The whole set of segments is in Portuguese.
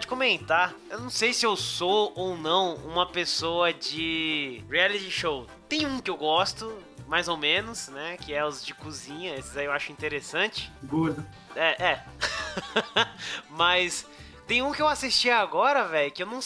verdade, comentar. Eu não sei se eu sou ou não uma pessoa de reality show. Tem um que eu gosto, mais ou menos, né? Que é os de cozinha. Esses aí eu acho interessante. Gordo. É, é. Mas tem um que eu assisti agora, velho, que eu não,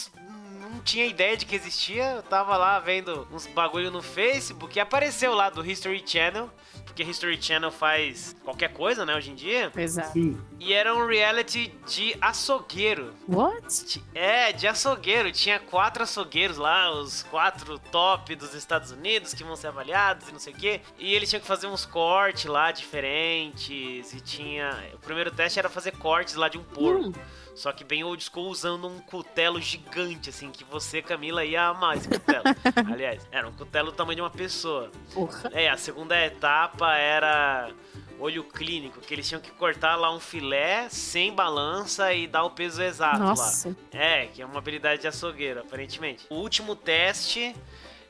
não tinha ideia de que existia. Eu tava lá vendo uns bagulho no Facebook e apareceu lá do History Channel. Porque History Channel faz qualquer coisa, né, hoje em dia. Exato. Sim. E era um reality de açougueiro. What? É, de açougueiro. Tinha quatro açougueiros lá, os quatro top dos Estados Unidos que vão ser avaliados e não sei o quê. E eles tinham que fazer uns cortes lá diferentes. E tinha. O primeiro teste era fazer cortes lá de um porco. Hum. Só que bem old school usando um cutelo gigante, assim, que você, Camila, ia amar esse cutelo. Aliás, era um cutelo do tamanho de uma pessoa. Porra. É, a segunda etapa era olho clínico, que eles tinham que cortar lá um filé sem balança e dar o peso exato lá. Nossa. É, que é uma habilidade de açougueiro, aparentemente. O último teste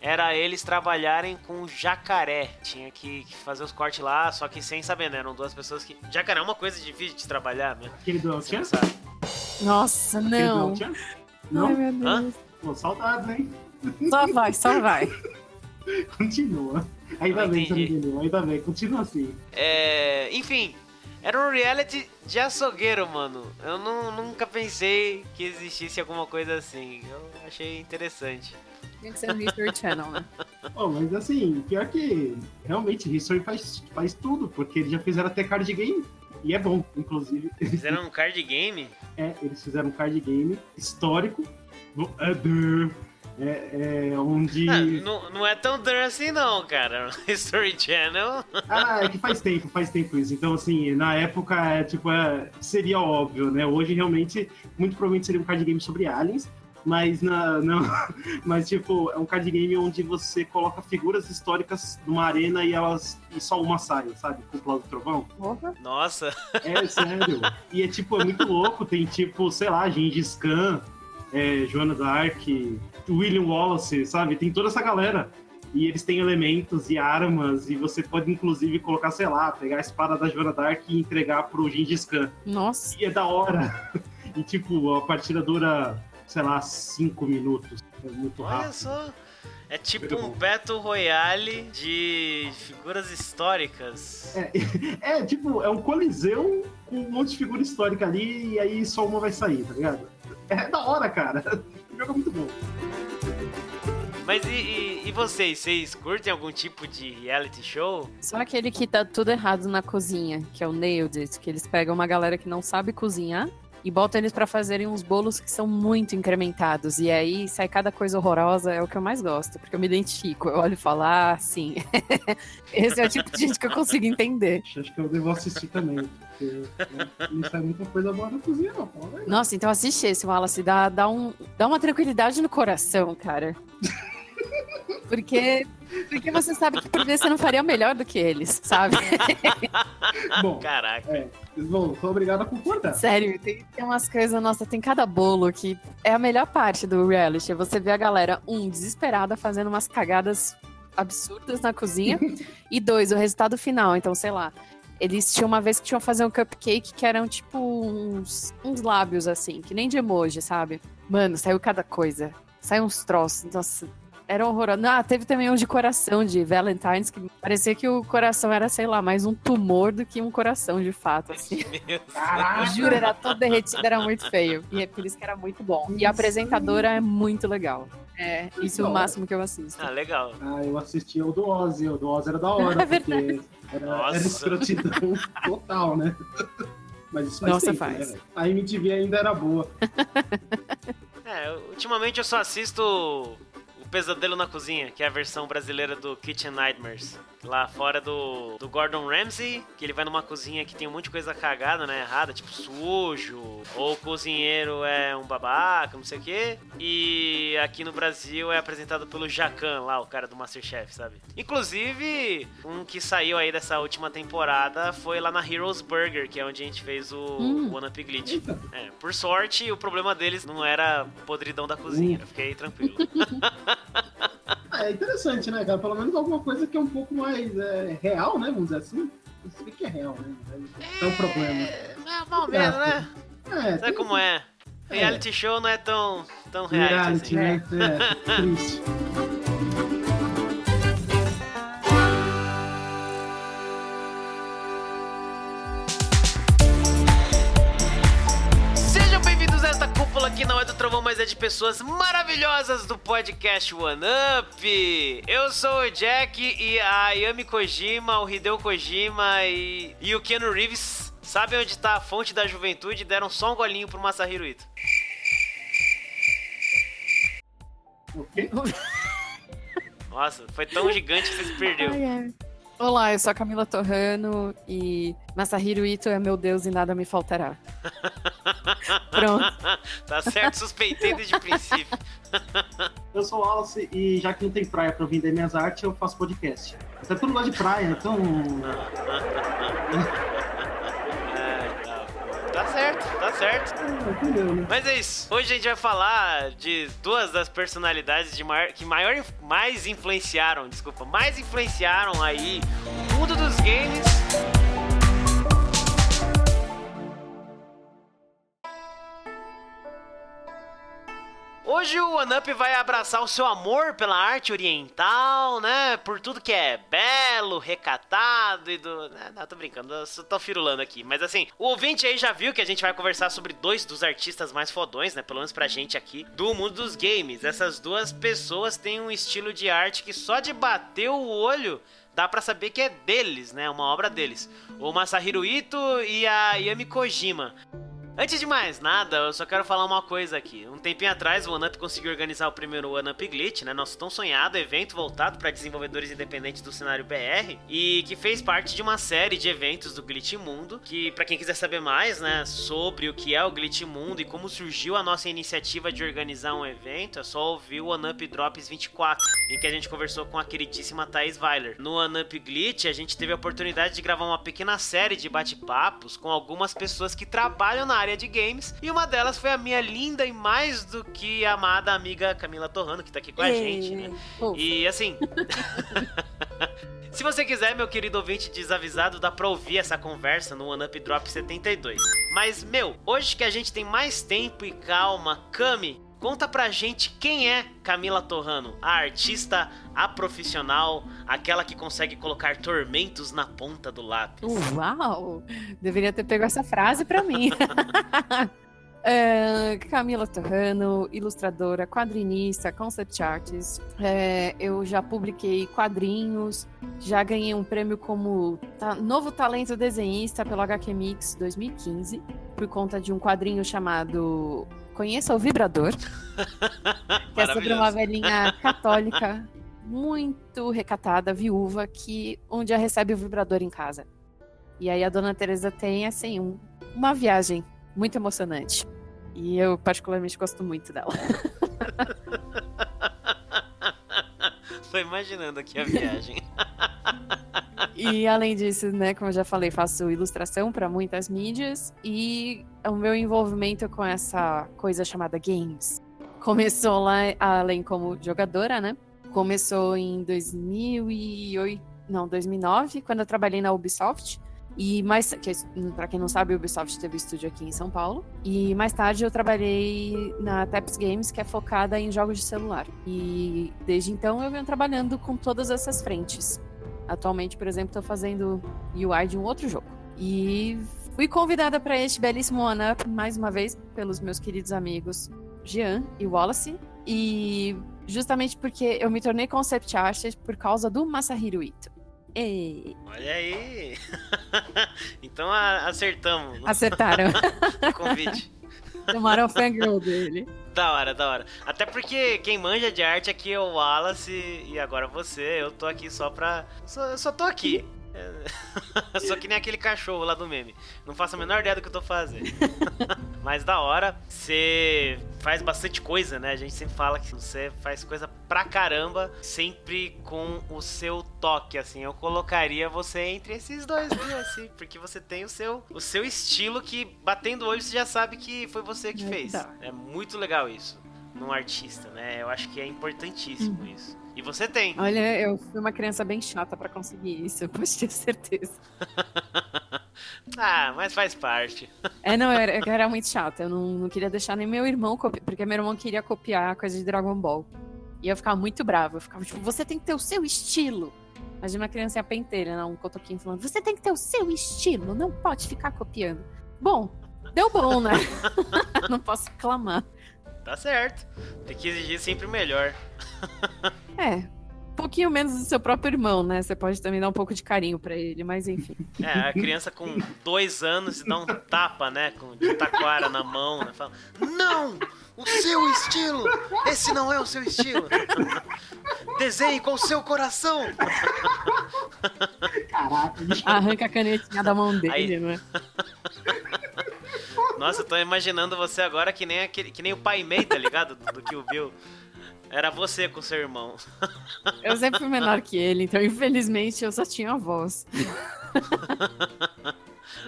era eles trabalharem com jacaré. Tinha que, que fazer os cortes lá, só que sem saber, né? Eram duas pessoas que. Jacaré é uma coisa difícil de trabalhar, né? Aquele do El Você não. Nossa, Aquele do não. Ai, Não? meu Hã? Deus. Pô, saudades, hein? Só vai, só vai. Continua. Ainda bem que você não. Ainda bem, continua assim. É, enfim, era um reality de açougueiro, mano. Eu não- nunca pensei que existisse alguma coisa assim. Eu achei interessante. Tem que ser no History Channel, né? Oh, mas assim, pior que realmente History faz, faz tudo, porque eles já fizeram até card game. E é bom, inclusive. Fizeram um card game? É, eles fizeram um card game histórico. É, é onde. Ah, não, não é tão dur assim não, cara. History Channel. Ah, é que faz tempo, faz tempo isso. Então, assim, na época, é, tipo, é, seria óbvio, né? Hoje, realmente, muito provavelmente seria um card game sobre aliens. Mas, na, não, mas, tipo, é um card game onde você coloca figuras históricas numa arena e elas e só uma sai, sabe? Cúpula do Trovão. Nossa. É, sério. E é, tipo, é muito louco. Tem, tipo, sei lá, Gengis Khan, é, Joana Dark, William Wallace, sabe? Tem toda essa galera. E eles têm elementos e armas, e você pode, inclusive, colocar, sei lá, pegar a espada da Joana Dark e entregar pro Gengis Khan. Nossa. E é da hora. E, tipo, a partida dura, sei lá, cinco minutos. É muito Olha rápido. só. É tipo Muito um bom. Battle Royale de figuras históricas. É, é, tipo, é um coliseu com um monte de figura histórica ali, e aí só uma vai sair, tá ligado? É da hora, cara. O jogo é muito bom. Mas e, e- e vocês? Vocês curtem algum tipo de reality show? Só aquele que tá tudo errado na cozinha, que é o Nailed It, que eles pegam uma galera que não sabe cozinhar e botam eles pra fazerem uns bolos que são muito incrementados. E aí sai cada coisa horrorosa, é o que eu mais gosto, porque eu me identifico. Eu olho e falo, ah, sim. Esse é o tipo de gente que eu consigo entender. Acho que eu devo assistir também. Porque não sai muita coisa boa na cozinha, não. Nossa, então assiste esse, Wallace. Dá, dá, um, dá uma tranquilidade no coração, cara. Porque, porque você sabe que por vezes você não faria melhor do que eles, sabe? Bom, Caraca. é. Bom, sou obrigado a concordar. Sério, tem, tem umas coisas, nossa, tem cada bolo que é a melhor parte do reality. é Você vê a galera, um, desesperada, fazendo umas cagadas absurdas na cozinha, e dois, o resultado final. Então, sei lá, eles tinham uma vez que tinham que fazer um cupcake que eram tipo uns, uns lábios assim, que nem de emoji, sabe? Mano, saiu cada coisa. Saiu uns troços. Nossa, era horroroso. Ah, teve também um de coração de Valentine's, que parecia que o coração era, sei lá, mais um tumor do que um coração de fato, assim. Juro, era todo derretido, era muito feio. E é por isso que era muito bom. E a apresentadora é muito legal. É, isso é o máximo que eu assisto. Ah, legal. Ah, eu assisti o do Ozzy. O do Ozzy era da hora, É porque era, Nossa. era escrotidão total, né? Mas isso faz Nossa, tempo, faz. né? A MTV ainda era boa. É, ultimamente eu só assisto o Pesadelo na Cozinha, que é a versão brasileira do Kitchen Nightmares. Lá fora do, do Gordon Ramsay, que ele vai numa cozinha que tem um monte de coisa cagada, né? Errada, tipo sujo, ou o cozinheiro é um babaca, não sei o quê. E aqui no Brasil é apresentado pelo Jacan, lá, o cara do Masterchef, sabe? Inclusive, um que saiu aí dessa última temporada foi lá na Heroes Burger, que é onde a gente fez o Hum. One Up Glitch. É, por sorte, o problema deles não era podridão da cozinha, eu fiquei tranquilo. É interessante, né, cara? Pelo menos alguma coisa que é um pouco mais é, real, né? Vamos dizer assim. Isso aqui que é real, né? É um problema. É, mais ou menos, né? É, Sabe como é? reality show não é tão, tão reality, reality assim. né? É, triste. do Trovão, mas é de pessoas maravilhosas do podcast One Up. Eu sou o Jack e a Yami Kojima, o Hideo Kojima e, e o Keanu Reeves sabem onde está a fonte da juventude e deram só um golinho pro Masahiro Ito. Nossa, foi tão gigante que você se perdeu. Olá, eu sou a Camila Torrano e Masahiro Ito é meu Deus e nada me faltará. Pronto. tá certo, suspeitei desde o princípio. eu sou o Wallace e já que não tem praia pra vender minhas artes, eu faço podcast. Até todo gosta de praia, então. Tá certo? Mas é isso. Hoje a gente vai falar de duas das personalidades de maior, que maior, mais influenciaram, desculpa, mais influenciaram aí o mundo dos games Hoje o OneUp vai abraçar o seu amor pela arte oriental, né? Por tudo que é belo, recatado e do. Né, não, tô brincando, só tô firulando aqui. Mas assim, o ouvinte aí já viu que a gente vai conversar sobre dois dos artistas mais fodões, né? Pelo menos pra gente aqui, do mundo dos games. Essas duas pessoas têm um estilo de arte que só de bater o olho dá para saber que é deles, né? Uma obra deles. O Masahiro Ito e a Yami Kojima. Antes de mais nada, eu só quero falar uma coisa aqui. Um tempinho atrás, o OneUp conseguiu organizar o primeiro OneUp Glitch, né? Nosso tão sonhado evento voltado para desenvolvedores independentes do cenário BR e que fez parte de uma série de eventos do Glitch Mundo, que para quem quiser saber mais, né, sobre o que é o Glitch Mundo e como surgiu a nossa iniciativa de organizar um evento, é só ouvir o OneUp Drops 24, em que a gente conversou com a queridíssima Thais Weiler. No OneUp Glitch, a gente teve a oportunidade de gravar uma pequena série de bate-papos com algumas pessoas que trabalham na área de games. E uma delas foi a minha linda e mais do que amada amiga Camila Torrano, que tá aqui com a gente, né? E assim. Se você quiser, meu querido ouvinte desavisado, dá pra ouvir essa conversa no One Up Drop 72. Mas, meu, hoje que a gente tem mais tempo e calma, Cami, Conta pra gente quem é Camila Torrano, a artista, a profissional, aquela que consegue colocar tormentos na ponta do lápis. Uau! Deveria ter pego essa frase pra mim. É, Camila Torrano, ilustradora, quadrinista, concept artist. É, eu já publiquei quadrinhos, já ganhei um prêmio como ta novo talento desenhista pelo HQ Mix 2015, por conta de um quadrinho chamado Conheça o Vibrador, que é sobre uma velhinha católica muito recatada, viúva, que um dia recebe o vibrador em casa. E aí a dona Teresa tem, assim, um, uma viagem muito emocionante. E eu particularmente gosto muito dela. Tô imaginando aqui a viagem. e além disso, né, como eu já falei, faço ilustração para muitas mídias e o meu envolvimento com essa coisa chamada games começou lá, além como jogadora, né? Começou em 2008, não, 2009, quando eu trabalhei na Ubisoft. E mais, que, pra quem não sabe, a Ubisoft teve estúdio aqui em São Paulo. E mais tarde eu trabalhei na Taps Games, que é focada em jogos de celular. E desde então eu venho trabalhando com todas essas frentes. Atualmente, por exemplo, estou fazendo UI de um outro jogo. E fui convidada para este belíssimo One Up, mais uma vez, pelos meus queridos amigos Jean e Wallace. E justamente porque eu me tornei concept artist por causa do Masahiro Ito. Ei. Olha aí! então acertamos. Acertaram. o convite. Tomaram o fangirl dele. Da hora, da hora. Até porque quem manja de arte aqui é o Wallace e agora você. Eu tô aqui só pra. Só, só tô aqui. É... Só que nem aquele cachorro lá do meme. Não faço a menor ideia do que eu tô fazendo. Mas da hora, você faz bastante coisa, né? A gente sempre fala que você faz coisa pra caramba, sempre com o seu toque, assim. Eu colocaria você entre esses dois, viu? Assim, porque você tem o seu, o seu estilo que, batendo o olho, você já sabe que foi você que fez. É muito legal isso num artista, né? Eu acho que é importantíssimo uhum. isso. Você tem. Olha, eu fui uma criança bem chata para conseguir isso, eu posso ter certeza. ah, mas faz parte. É, não, eu era, eu era muito chata. Eu não, não, queria deixar nem meu irmão copiar, porque meu irmão queria copiar a coisa de Dragon Ball. E eu ficava muito brava. Eu ficava tipo, você tem que ter o seu estilo. Imagina uma criança penteira, né? um cotoquinho falando, você tem que ter o seu estilo, não pode ficar copiando. Bom, deu bom, né? não posso reclamar. Tá certo. Tem que exigir sempre o melhor. é, um pouquinho menos do seu próprio irmão, né? Você pode também dar um pouco de carinho para ele, mas enfim. É, a criança com dois anos e dá um tapa, né? Com de taquara na mão, né? Fala, não! O seu estilo! Esse não é o seu estilo! Desenhe com o seu coração! Caraca, Arranca a canetinha da mão dele, Aí... né? Nossa, eu tô imaginando você agora que nem, aquele, que nem o pai Mei, tá ligado? Do, do que o Bill. Era você com seu irmão. Eu sempre fui menor que ele, então infelizmente eu só tinha a voz.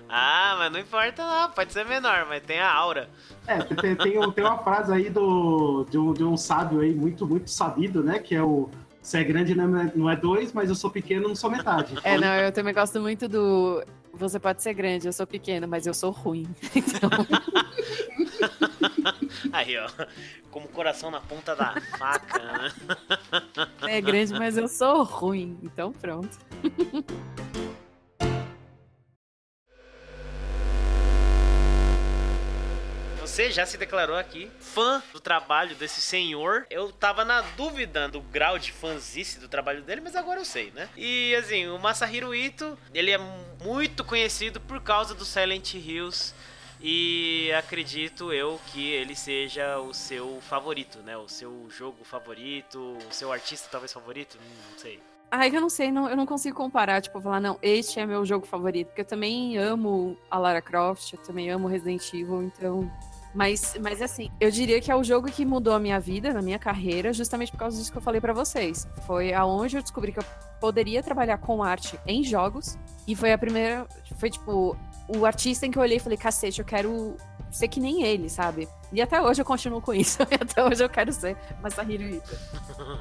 ah, mas não importa não, pode ser menor, mas tem a aura. É, tem, tem, tem uma frase aí do, de, um, de um sábio aí, muito, muito sabido, né? Que é o se é grande não é, não é dois, mas eu sou pequeno, não sou metade. É, não, eu também gosto muito do. Você pode ser grande, eu sou pequeno, mas eu sou ruim. Então. Aí, ó. Como coração na ponta da faca. Né? É grande, mas eu sou ruim. Então pronto. Você já se declarou aqui fã do trabalho desse senhor. Eu tava na dúvida do grau de fanzice do trabalho dele, mas agora eu sei, né? E assim, o Masahiro Ito, ele é muito conhecido por causa do Silent Hills e acredito eu que ele seja o seu favorito, né? O seu jogo favorito, o seu artista talvez favorito, não sei. Ai, eu não sei, não, eu não consigo comparar, tipo, falar, não, este é meu jogo favorito, porque eu também amo a Lara Croft, eu também amo Resident Evil, então. Mas, mas assim, eu diria que é o jogo que mudou a minha vida, na minha carreira, justamente por causa disso que eu falei para vocês. Foi aonde eu descobri que eu poderia trabalhar com arte em jogos, e foi a primeira. Foi tipo, o artista em que eu olhei e falei, cacete, eu quero ser que nem ele, sabe? E até hoje eu continuo com isso. Até hoje eu quero ser Masahiro Ito.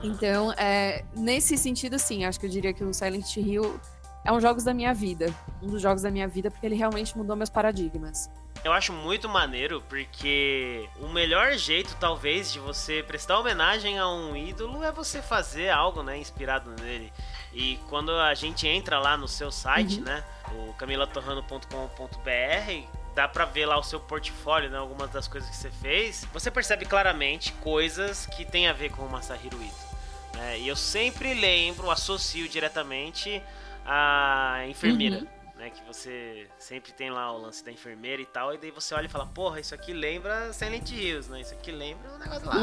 Então, é, nesse sentido, sim, acho que eu diria que o Silent Hill é um jogos da minha vida. Um dos jogos da minha vida, porque ele realmente mudou meus paradigmas. Eu acho muito maneiro porque o melhor jeito, talvez, de você prestar homenagem a um ídolo é você fazer algo, né, inspirado nele. E quando a gente entra lá no seu site, uhum. né, o camilatorrano.com.br, dá pra ver lá o seu portfólio, né, algumas das coisas que você fez. Você percebe claramente coisas que tem a ver com o Masahiro Ito. Né? E eu sempre lembro, associo diretamente a enfermeira. Uhum né? Que você sempre tem lá o lance da enfermeira e tal, e daí você olha e fala, porra, isso aqui lembra Silent Hills, né? Isso aqui lembra um negócio lá.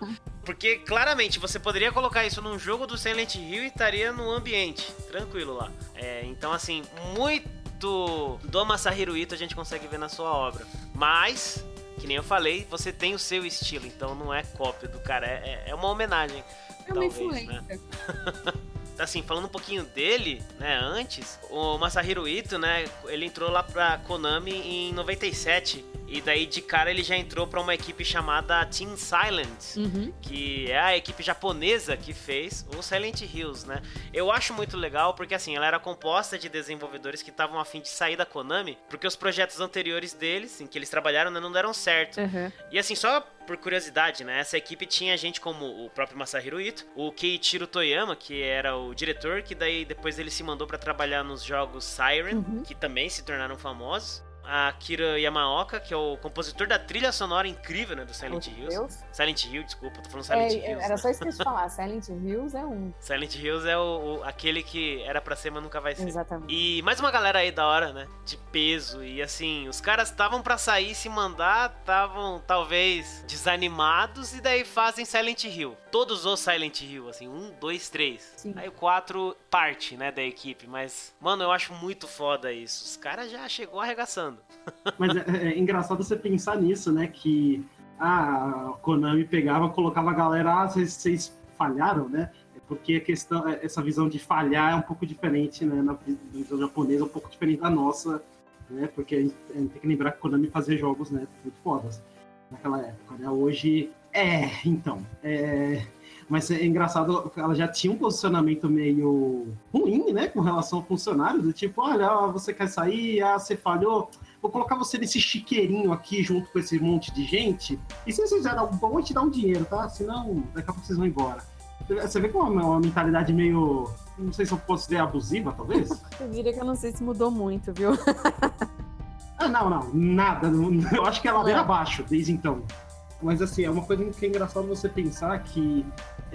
Porque claramente você poderia colocar isso num jogo do Silent Hill e estaria no ambiente, tranquilo lá. É, então, assim, muito do Masahiro Ito a gente consegue ver na sua obra. Mas, que nem eu falei, você tem o seu estilo, então não é cópia do cara, é, é uma homenagem. É uma talvez, influência. Né? assim, falando um pouquinho dele, né, antes, o Masahiro Ito, né, ele entrou lá pra Konami em 97. E daí de cara ele já entrou para uma equipe chamada Team Silent, uhum. que é a equipe japonesa que fez o Silent Hills, né? Eu acho muito legal porque assim, ela era composta de desenvolvedores que estavam a fim de sair da Konami, porque os projetos anteriores deles, em que eles trabalharam, né, não deram certo. Uhum. E assim, só por curiosidade, né? Essa equipe tinha gente como o próprio Masahiro Ito, o Keiichiro Toyama, que era o diretor, que daí depois ele se mandou para trabalhar nos jogos Siren, uhum. que também se tornaram famosos a Kira Yamaoka, que é o compositor da trilha sonora incrível, né, do Silent Hill. Hills. Silent Hill, desculpa, tô falando Silent é, Hills. Era só isso que eu ia falar, Silent Hills é um. Silent Hills é o, o, aquele que era pra ser, mas nunca vai ser. Exatamente. E mais uma galera aí da hora, né, de peso, e assim, os caras estavam pra sair se mandar, estavam talvez desanimados, e daí fazem Silent Hill. Todos os Silent Hill, assim, um, dois, três. Sim. Aí o quatro parte, né, da equipe, mas, mano, eu acho muito foda isso. Os caras já chegou arregaçando. Mas é, é, engraçado você pensar nisso, né? Que ah, a Konami pegava, colocava a galera, ah, vocês, vocês falharam, né? É porque a questão, é, essa visão de falhar é um pouco diferente, né? Na visão japonesa, um pouco diferente da nossa, né? Porque a gente, a gente tem que lembrar que a Konami fazia jogos, né? Muito fodas naquela época, né? Hoje, é, então, é, Mas é engraçado, ela já tinha um posicionamento meio ruim, né, com relação ao funcionário, do tipo, olha, você quer sair, ah, você falhou, vou colocar você nesse chiqueirinho aqui junto com esse monte de gente, e se vocês fizer algo bom, eu vou te dar um dinheiro, tá? Senão, daqui a pouco vocês vão embora. Você vê como é uma mentalidade meio. Não sei se eu posso dizer abusiva, talvez? eu diria que eu não sei se mudou muito, viu? ah, não, não, nada. Eu acho que é ladeira abaixo desde então. Mas assim, é uma coisa que é engraçado você pensar que.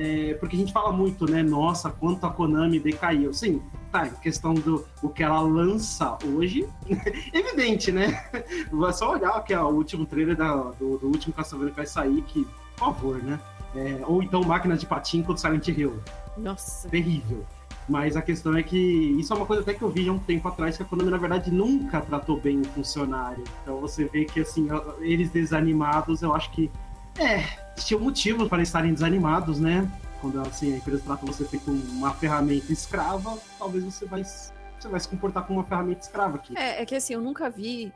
É, porque a gente fala muito, né? Nossa, quanto a Konami decaiu. Sim, tá, em questão do o que ela lança hoje, evidente, né? É só olhar que é o último trailer da, do, do último Castlevania que vai sair, que, por favor, né? É, ou então máquinas de patinho contra Silent Hill. Nossa. Terrível. Mas a questão é que isso é uma coisa até que eu vi há um tempo atrás, que a Konami, na verdade, nunca tratou bem o funcionário. Então você vê que, assim, eles desanimados, eu acho que, é, tinha motivos para estarem desanimados, né? Quando, assim, a empresa trata você como uma ferramenta escrava, talvez você vai, você vai se comportar como uma ferramenta escrava aqui. É, é que, assim, eu nunca vi.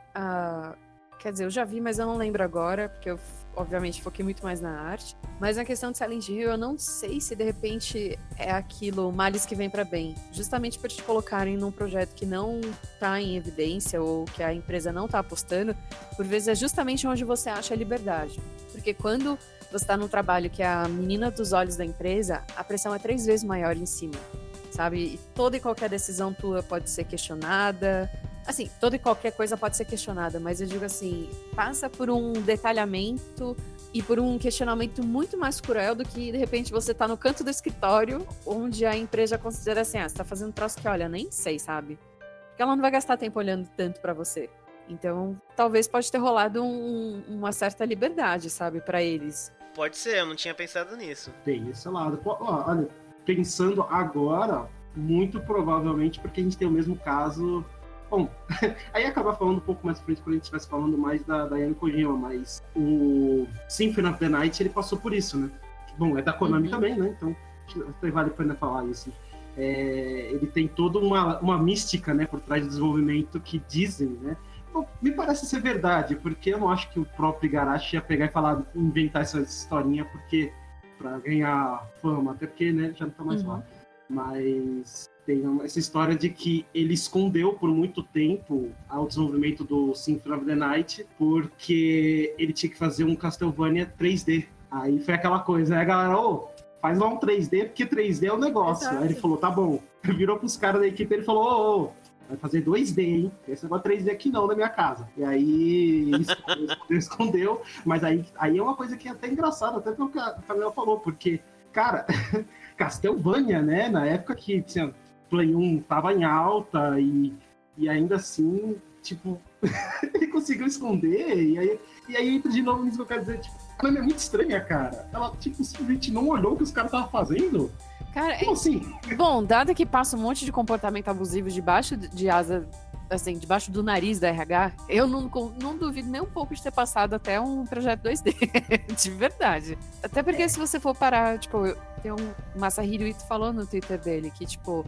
Quer dizer, eu já vi, mas eu não lembro agora, porque eu obviamente foquei muito mais na arte. Mas na questão de Silent Hill, eu não sei se de repente é aquilo, males que vem para bem. Justamente por te colocarem num projeto que não tá em evidência ou que a empresa não tá apostando, por vezes é justamente onde você acha a liberdade. Porque quando você tá num trabalho que é a menina dos olhos da empresa, a pressão é três vezes maior em cima. Sabe? E toda e qualquer decisão tua pode ser questionada, Assim, toda e qualquer coisa pode ser questionada, mas eu digo assim, passa por um detalhamento e por um questionamento muito mais cruel do que de repente você tá no canto do escritório, onde a empresa considera assim, ah, você tá fazendo um troço que, olha, nem sei, sabe? Porque ela não vai gastar tempo olhando tanto para você. Então, talvez pode ter rolado um, uma certa liberdade, sabe, para eles. Pode ser, eu não tinha pensado nisso. Tem esse lado. Olha, pensando agora, muito provavelmente porque a gente tem o mesmo caso Bom, aí acabar falando um pouco mais frente quando a gente estivesse falando mais da, da Kojima, mas o Symphony of the Night ele passou por isso, né? Bom, é da Konami uhum. também, né? Então vale a pena falar isso. É, ele tem toda uma, uma mística né, por trás do desenvolvimento que dizem, né? Bom, me parece ser verdade, porque eu não acho que o próprio Igarashi ia pegar e falar, inventar essa historinha porque para ganhar fama, até porque né, já não tá mais uhum. lá. Mas tem essa história de que ele escondeu por muito tempo o desenvolvimento do Symphony of the Night porque ele tinha que fazer um Castlevania 3D. Aí foi aquela coisa, né, galera? Ô, faz lá um 3D, porque 3D é o negócio. Exato. Aí ele falou, tá bom. Virou pros caras da equipe e falou, ô, ô, vai fazer 2D, hein? Esse negócio 3D aqui não na minha casa. E aí ele escondeu, mas aí, aí é uma coisa que é até engraçada, até pelo que a Camila falou, porque, cara, Castlevania, né? Na época que tinha Play 1 tava em alta e, e ainda assim, tipo, ele conseguiu esconder. E aí, e aí entra de novo nisso que eu quero dizer, tipo, a é muito estranha, cara. Ela, tipo, simplesmente não olhou o que os caras estavam fazendo. Cara, Como é... assim? Bom, dado que passa um monte de comportamento abusivo debaixo de asa, assim, debaixo do nariz da RH, eu não, não duvido nem um pouco de ter passado até um projeto 2D. de verdade. Até porque é. se você for parar, tipo, tem um Masahiro Ito falou no Twitter dele que, tipo,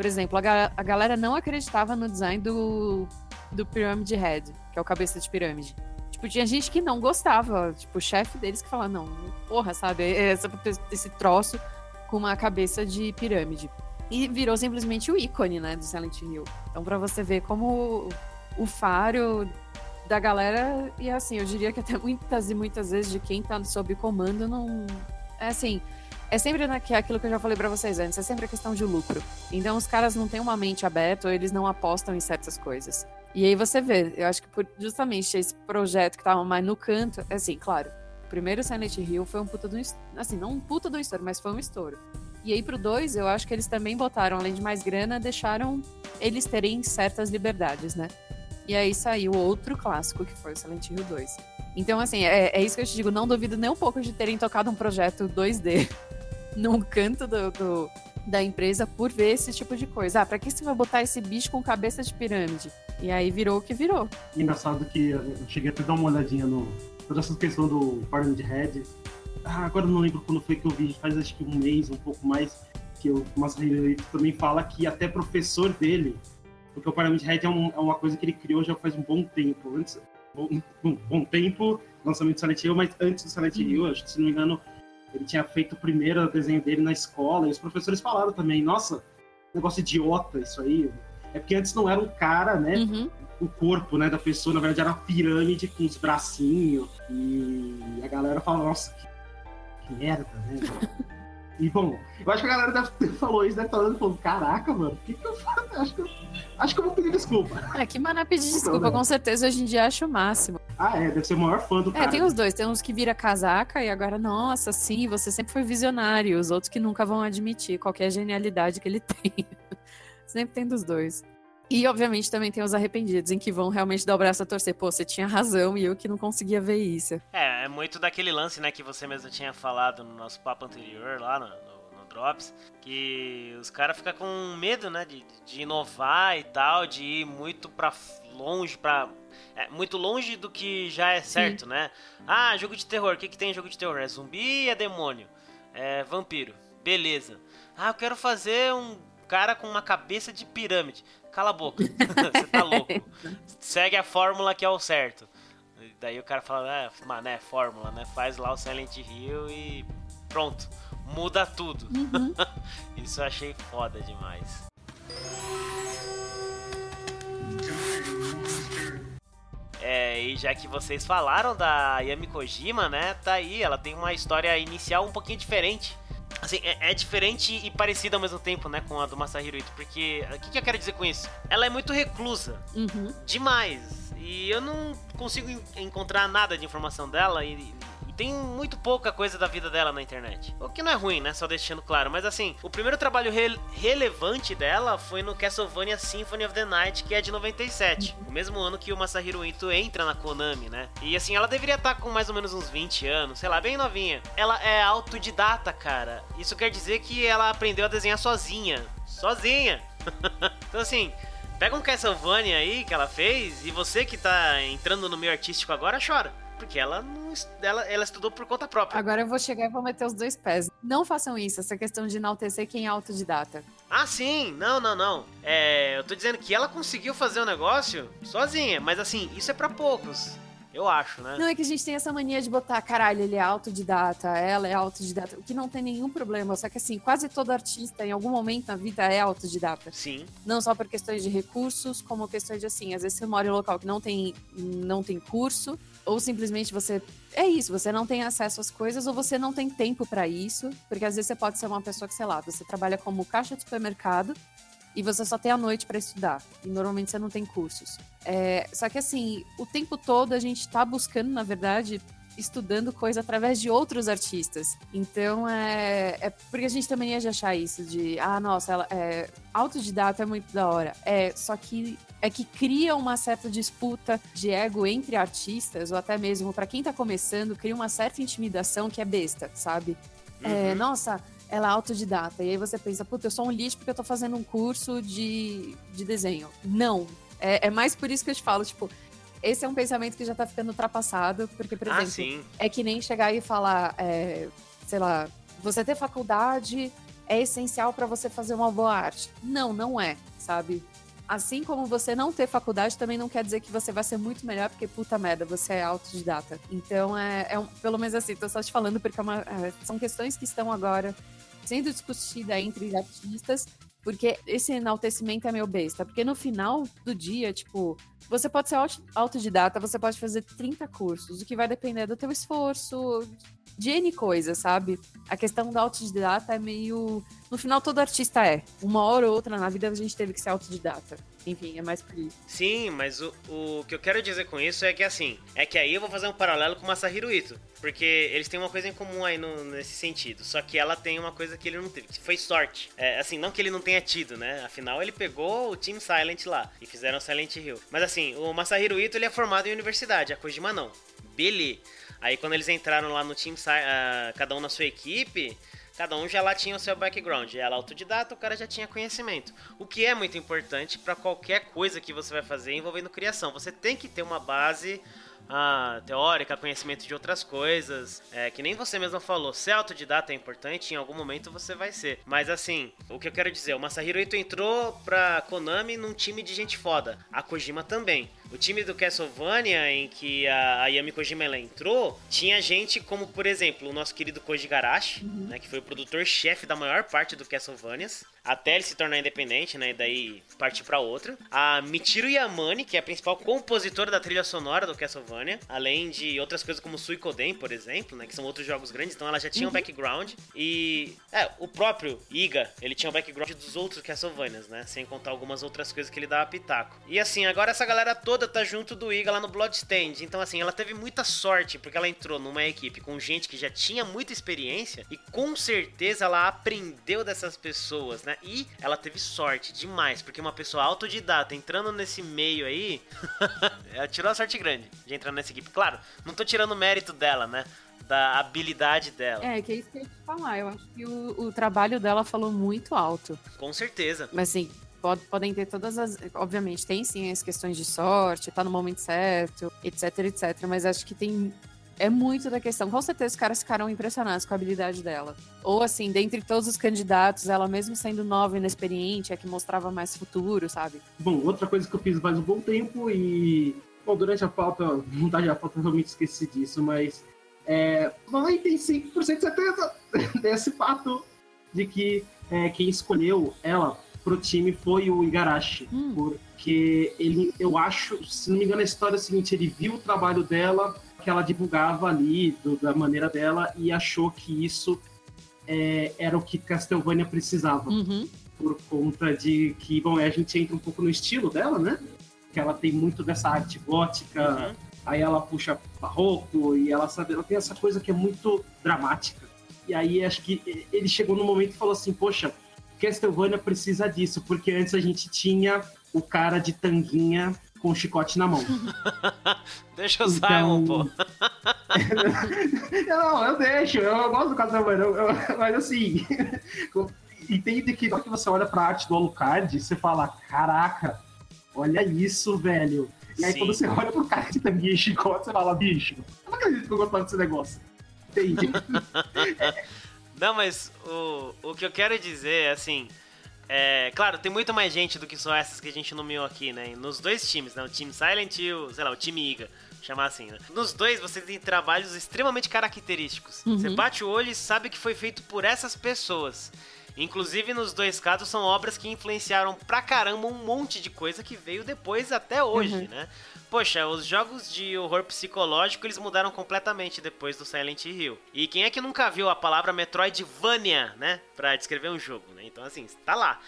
por exemplo, a, ga a galera não acreditava no design do, do Pyramid Head, que é o cabeça de pirâmide. Tipo, tinha gente que não gostava. Tipo, o chefe deles que falava, não, porra, sabe? É essa, esse troço com uma cabeça de pirâmide. E virou simplesmente o ícone, né, do Silent Hill. Então, pra você ver como o faro da galera, e assim, eu diria que até muitas e muitas vezes de quem tá sob comando não. É assim, é sempre aquilo que eu já falei para vocês antes, é sempre a questão de lucro. Então os caras não têm uma mente aberta ou eles não apostam em certas coisas. E aí você vê, eu acho que por justamente esse projeto que tava mais no canto, assim, claro, o primeiro Silent Hill foi um puta do assim, não um puta do estouro, mas foi um estouro. E aí pro 2, eu acho que eles também botaram, além de mais grana, deixaram eles terem certas liberdades, né? E aí saiu outro clássico, que foi o Silent Hill 2. Então, assim, é, é isso que eu te digo, não duvido nem um pouco de terem tocado um projeto 2D num canto do, do, da empresa por ver esse tipo de coisa. Ah, pra que você vai botar esse bicho com cabeça de pirâmide? E aí virou o que virou. Engraçado que eu cheguei até a dar uma olhadinha no. toda essa questão do Pyramid Head. Ah, agora eu não lembro quando foi que eu vi, faz acho que um mês, um pouco mais, que o Masahiro também fala que até professor dele, porque o Pyramid Head é, um, é, uma coisa que ele criou já faz um bom tempo. Antes, bom, bom, bom tempo, lançamento do Silent Hill, mas antes do Silent Hill, acho que se não me engano, ele tinha feito o primeiro desenho dele na escola, e os professores falaram também, nossa, negócio idiota isso aí. É porque antes não era um cara, né? Uhum. O corpo né, da pessoa, na verdade, era uma pirâmide com os bracinhos. E a galera fala, nossa, que, que merda, né? E bom, eu acho que a galera deve ter falou isso, deve estar falando, falando, caraca, mano, o que, que eu faço? Acho que eu, acho que eu vou pedir desculpa. É, que maná pedir desculpa, com certeza hoje em dia acho o máximo. Ah, é, deve ser o maior fã do É, cara. tem os dois, tem uns que vira casaca e agora, nossa, sim, você sempre foi visionário, os outros que nunca vão admitir qualquer genialidade que ele tem. sempre tem dos dois. E, obviamente, também tem os arrependidos, em que vão realmente dar o braço a torcer. Pô, você tinha razão e eu que não conseguia ver isso. É, é muito daquele lance, né, que você mesmo tinha falado no nosso papo anterior, lá no, no, no Drops, que os caras ficam com medo, né, de, de inovar e tal, de ir muito pra longe, pra... É, muito longe do que já é certo, né? Ah, jogo de terror, o que, que tem em jogo de terror? É zumbi e é demônio. É vampiro. Beleza. Ah, eu quero fazer um cara com uma cabeça de pirâmide. Cala a boca. Você tá louco. Segue a fórmula que é o certo. Daí o cara fala, é, mano, é fórmula, né? Faz lá o Silent Hill e pronto. Muda tudo. Uhum. Isso eu achei foda demais. É, e já que vocês falaram da Yami Kojima, né? Tá aí, ela tem uma história inicial um pouquinho diferente. Assim, é, é diferente e parecida ao mesmo tempo, né, com a do Masahiro Ito, porque o que, que eu quero dizer com isso? Ela é muito reclusa, Uhum. demais, e eu não consigo en- encontrar nada de informação dela e tem muito pouca coisa da vida dela na internet. O que não é ruim, né, só deixando claro, mas assim, o primeiro trabalho re- relevante dela foi no Castlevania Symphony of the Night, que é de 97, o mesmo ano que o Masahiro Ito entra na Konami, né? E assim, ela deveria estar com mais ou menos uns 20 anos, sei lá, bem novinha. Ela é autodidata, cara. Isso quer dizer que ela aprendeu a desenhar sozinha. Sozinha! então assim, Pega um Castlevania aí que ela fez e você que tá entrando no meio artístico agora chora. Porque ela não ela, ela estudou por conta própria. Agora eu vou chegar e vou meter os dois pés. Não façam isso, essa questão de enaltecer quem é autodidata. Ah, sim, não, não, não. É, eu tô dizendo que ela conseguiu fazer o negócio sozinha, mas assim, isso é pra poucos. Eu acho, né? Não é que a gente tem essa mania de botar, caralho, ele é autodidata, ela é autodidata, o que não tem nenhum problema. Só que assim, quase todo artista, em algum momento na vida, é autodidata. Sim. Não só por questões de recursos, como questões de assim, às vezes você mora em um local que não tem, não tem curso, ou simplesmente você. É isso, você não tem acesso às coisas, ou você não tem tempo pra isso, porque às vezes você pode ser uma pessoa que, sei lá, você trabalha como caixa de supermercado e você só tem a noite pra estudar. E normalmente você não tem cursos. É, só que assim, o tempo todo a gente tá buscando, na verdade, estudando coisa através de outros artistas. Então é, é porque a gente também ia de achar isso de, ah, nossa, ela é autodidata é muito da hora. É, só que é que cria uma certa disputa de ego entre artistas ou até mesmo pra quem tá começando, cria uma certa intimidação que é besta, sabe? É, Uhum. nossa, ela é autodidata. E aí você pensa, puta, eu sou um lixo porque eu tô fazendo um curso de, de desenho. Não. É, é mais por isso que eu te falo, tipo, esse é um pensamento que já tá ficando ultrapassado, porque, por ah, exemplo, sim. é que nem chegar e falar, é, sei lá, você ter faculdade é essencial pra você fazer uma boa arte. Não, não é, sabe? Assim como você não ter faculdade também não quer dizer que você vai ser muito melhor, porque puta merda, você é autodidata. Então, é, é um- pelo menos assim, tô só te falando porque é uma- é, são questões que estão agora sendo discutidas entre artistas, porque esse enaltecimento é meio besta. Porque no final do dia, tipo, você pode ser auto- autodidata, você pode fazer 30 cursos, o que vai depender do teu esforço, de N coisas, sabe? A questão da autodidata é meio. No final, todo artista é. Uma hora ou outra na vida a gente teve que ser autodidata. Enfim, é mais por isso. Sim, mas o, o que eu quero dizer com isso é que assim, é que aí eu vou fazer um paralelo com o Masahiro Ito, porque eles têm uma coisa em comum aí no- nesse sentido, só que ela tem uma coisa que ele não teve, que foi sorte. É, assim, não que ele não tenha tido, né? Afinal, ele pegou o Team Silent lá e fizeram Silent Hill. Mas assim, o Masahiro Ito ele é formado em universidade, a Kojima não. Beleza. Aí quando eles entraram lá no Si- ah, cada um na sua equipe, cada um já lá tinha o seu background. Ela autodidata, o cara já tinha conhecimento. O que é muito importante para qualquer coisa que você vai fazer envolvendo criação. Você tem que ter uma base ah, teórica, conhecimento de outras coisas. É, que nem você mesmo falou, ser autodidata é importante, em algum momento você vai ser. Mas assim, o que eu quero dizer, o Masahiro Ito entrou pra Konami num time de gente foda. A Kojima também. O time do Castlevania, em que a, a Yami Kojima ela entrou, tinha gente como, por exemplo, o nosso querido Koji Garashi, uhum. né, que foi o produtor-chefe da maior parte do Castlevanias, até ele se tornar independente, né, e daí partir para outra. A Michiru Yamane, que é a principal compositora da trilha sonora do Castlevania, além de outras coisas como Suikoden, por exemplo, né, que são outros jogos grandes, então ela já tinha uhum. um background. E, é, o próprio Iga, ele tinha o um background dos outros Castlevanias, né, sem contar algumas outras coisas que ele dava pitaco. E assim, agora essa galera toda tá junto do Iga lá no Bloodstained, então assim, ela teve muita sorte, porque ela entrou numa equipe com gente que já tinha muita experiência e com certeza ela aprendeu dessas pessoas, né, e ela teve sorte demais, porque uma pessoa autodidata entrando nesse meio aí, ela tirou a sorte grande de entrar nessa equipe. Claro, não tô tirando mérito dela, né? Da habilidade dela. É, que é isso que eu ia te falar. Eu acho que o, o trabalho dela falou muito alto. Com certeza. Mas assim, Pode, podem ter todas as. Obviamente, tem sim as questões de sorte, tá no momento certo, etc, etc. Mas acho que tem é muito da questão. Com certeza os caras ficaram impressionados com a habilidade dela. Ou assim, dentre todos os candidatos, ela mesmo sendo nova e inexperiente, é que mostrava mais futuro, sabe? Bom, outra coisa que eu fiz faz um bom tempo e. Bom, durante a pauta, vontade da pauta, eu realmente esqueci disso, mas. É, 95% de certeza desse fato de que é, quem escolheu ela pro time foi o Igarashi. Hum. Porque ele, eu acho, se não me engano, a história é a seguinte: ele viu o trabalho dela que ela divulgava ali do, da maneira dela e achou que isso é, era o que Castlevania precisava. Uhum. Por conta de que, bom, a gente entra um pouco no estilo dela, né? Que ela tem muito dessa arte gótica, uhum. aí ela puxa barroco e ela sabe, ela tem essa coisa que é muito dramática. E aí acho que ele chegou no momento e falou assim, poxa, Castlevania precisa disso, porque antes a gente tinha o cara de tanguinha com o chicote na mão. Deixa o então... Simon, pô. não, eu deixo, eu gosto do Castlevania, eu, eu, mas assim, entende que que você olha pra arte do Alucard, você fala, caraca, olha isso, velho. E aí Sim. quando você olha pro cara que também chicote, você fala, bicho, eu não acredito que eu gostava desse negócio. Entende? Não, mas o, o que eu quero dizer é assim, é, claro, tem muito mais gente do que só essas que a gente nomeou aqui, né? Nos dois times, né? O time Silent e o, sei lá, o time Iga, chamar assim, né? Nos dois você tem trabalhos extremamente característicos. Uhum. Você bate o olho e sabe que foi feito por essas pessoas. Inclusive, nos dois casos, são obras que influenciaram pra caramba um monte de coisa que veio depois até hoje, uhum. né? Poxa, os jogos de horror psicológico eles mudaram completamente depois do Silent Hill. E quem é que nunca viu a palavra Metroidvania, né? Pra descrever um jogo, né? Então, assim, tá lá.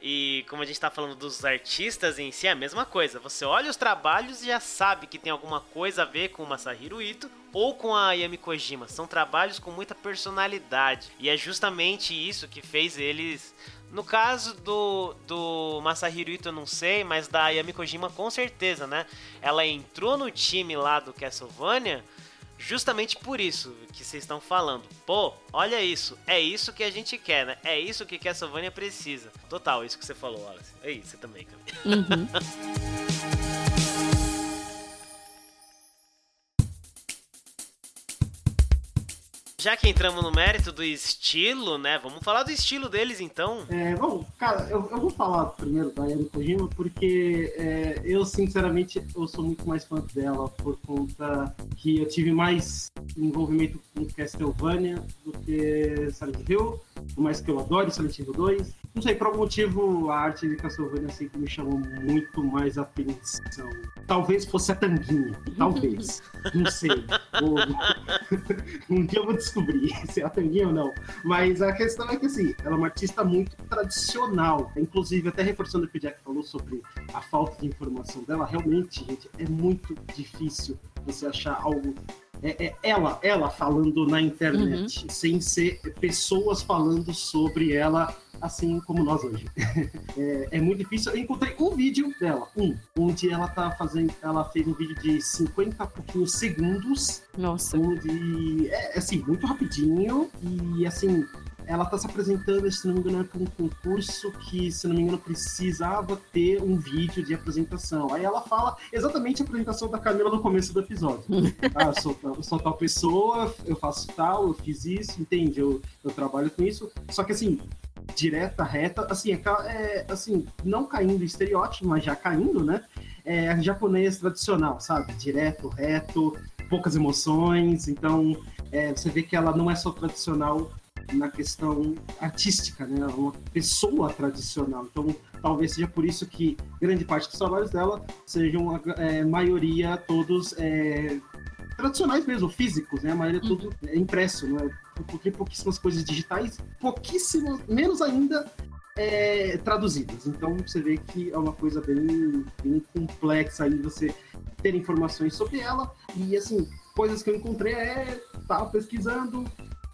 E como a gente tá falando dos artistas em si, é a mesma coisa. Você olha os trabalhos e já sabe que tem alguma coisa a ver com o Masahiro Ito ou com a Yami Kojima. São trabalhos com muita personalidade. E é justamente isso que fez eles no caso do, do Masahiro Ito, eu não sei, mas da Yami Kojima com certeza, né? Ela entrou no time lá do Castlevania justamente por isso que vocês estão falando. Pô, olha isso, é isso que a gente quer, né? É isso que Castlevania precisa. Total, isso que você falou, Alice. É isso, você também, cara. Uhum. Já que entramos no mérito do estilo, né? Vamos falar do estilo deles, então. É, bom, cara, eu, eu vou falar primeiro da Yami Kojima, porque é, eu, sinceramente, eu sou muito mais fã dela por conta que eu tive mais envolvimento com Castlevania do que Silent Hill, por mais que eu adore Silent Hill 2. Não sei, por algum motivo a arte de Castlevania sempre me chamou muito mais atenção. Talvez fosse a tanguinha, talvez. Não sei. um dia eu vou descobrir se é a tanguinha ou não. Mas a questão é que, assim, ela é uma artista muito tradicional. Inclusive, até reforçando o que o Jack falou sobre a falta de informação dela, realmente, gente, é muito difícil você achar algo é, é, ela, ela falando na internet, uhum. sem ser pessoas falando sobre ela assim como nós hoje. é, é, muito difícil. Eu encontrei um vídeo dela, um, onde ela tá fazendo, ela fez um vídeo de 50 pouquinhos segundos. Nossa. Onde é assim, muito rapidinho e assim, ela está se apresentando, se não me engano, para um concurso que, se não me engano, precisava ter um vídeo de apresentação. Aí ela fala exatamente a apresentação da Camila no começo do episódio. ah, eu sou, eu sou tal pessoa, eu faço tal, eu fiz isso, entende? Eu, eu trabalho com isso. Só que assim, direta, reta, assim, é, é, assim, não caindo em estereótipo, mas já caindo, né? é, japonês tradicional, sabe? Direto, reto, poucas emoções. Então, é, você vê que ela não é só tradicional na questão artística, né? É uma pessoa tradicional. Então, talvez seja por isso que grande parte dos trabalhos dela sejam, é, maioria, todos é, tradicionais mesmo, físicos, né? A maioria uhum. tudo é impresso, né? Tem pouquíssimas coisas digitais, pouquíssimas, menos ainda é, traduzidas. Então você vê que é uma coisa bem, bem complexa aí você ter informações sobre ela. E assim, coisas que eu encontrei é tá pesquisando,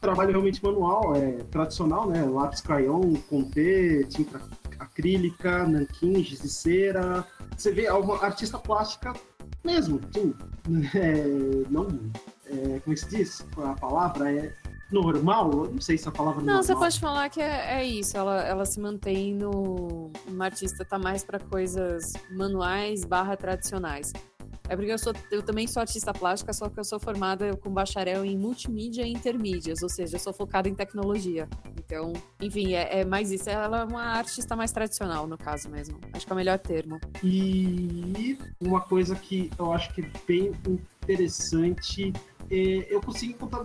trabalho realmente manual, é tradicional, né? Lápis crayon, conté, tinta acrílica, nanquim, giz de cera. Você vê uma artista plástica mesmo, sim. É, não, é, como é se diz? A palavra é normal? Eu não sei se a palavra não. Não, você pode falar que é, é, isso. Ela, ela se mantém no. Uma artista tá mais para coisas manuais barra tradicionais. É porque eu, sou, eu também sou artista plástica, só que eu sou formada com bacharel em multimídia e intermídias, ou seja, eu sou focada em tecnologia. Então, enfim, é, é mais isso. Ela é uma artista mais tradicional, no caso mesmo. Acho que é o melhor termo. E uma coisa que eu acho que é bem interessante, é, eu consigo encontrar,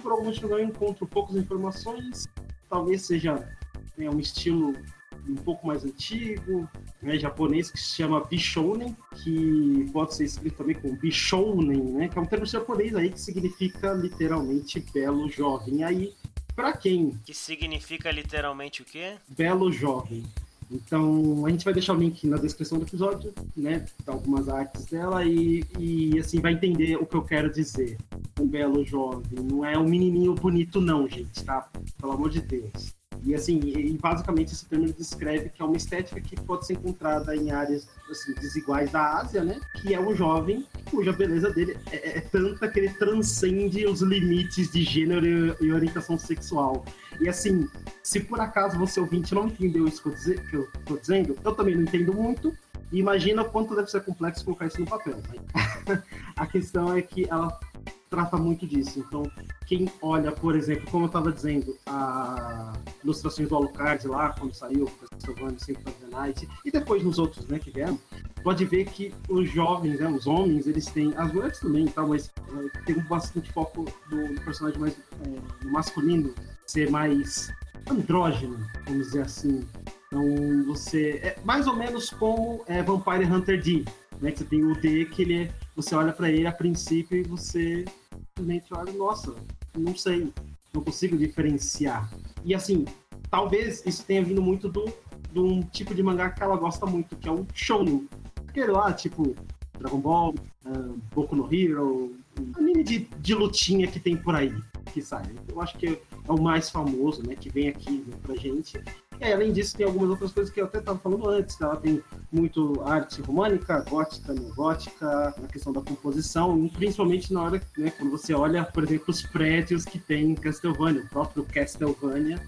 por algum motivo eu encontro poucas informações, talvez seja é, um estilo um pouco mais antigo, né, japonês, que se chama Bishounen, que pode ser escrito também com Bishounen, né, que é um termo japonês aí que significa literalmente belo jovem. Aí, para quem? Que significa literalmente o quê? Belo jovem. Então, a gente vai deixar o link na descrição do episódio, né? Algumas artes dela e, e assim vai entender o que eu quero dizer. Um belo jovem. Não é um menininho bonito, não, gente, tá? Pelo amor de Deus. E assim, e basicamente esse termo descreve que é uma estética que pode ser encontrada em áreas assim, desiguais da Ásia, né? Que é um jovem cuja beleza dele é, é, é tanta que ele transcende os limites de gênero e orientação sexual. E assim, se por acaso você ouvinte não entendeu isso que eu, dizer, que eu tô dizendo, eu também não entendo muito. Imagina o quanto deve ser complexo colocar isso no papel. Né? a questão é que ela trata muito disso. Então, quem olha, por exemplo, como eu estava dizendo, a ilustrações do Alucard lá, quando saiu, the Night, e depois nos outros, né, que vieram, pode ver que os jovens, né, os homens, eles têm, as mulheres também, tá, mas é, tem bastante foco do, do personagem mais é, masculino ser mais andrógeno, vamos dizer assim. Então, você. É mais ou menos como é Vampire Hunter D, né? Que você tem o D que ele é, Você olha para ele a princípio e você simplesmente olha, nossa, não sei, não consigo diferenciar. E assim, talvez isso tenha vindo muito do, de um tipo de mangá que ela gosta muito, que é o Shonen. Aquele lá, tipo, Dragon Ball, uh, Boku no Hero, anime de, de lutinha que tem por aí, que sai. Eu acho que é o mais famoso, né, que vem aqui né, pra gente. E além disso, tem algumas outras coisas que eu até estava falando antes. Ela tem muito arte românica, gótica, neogótica, na questão da composição, principalmente na hora, né, quando você olha, por exemplo, os prédios que tem em Castlevania, o próprio Castlevania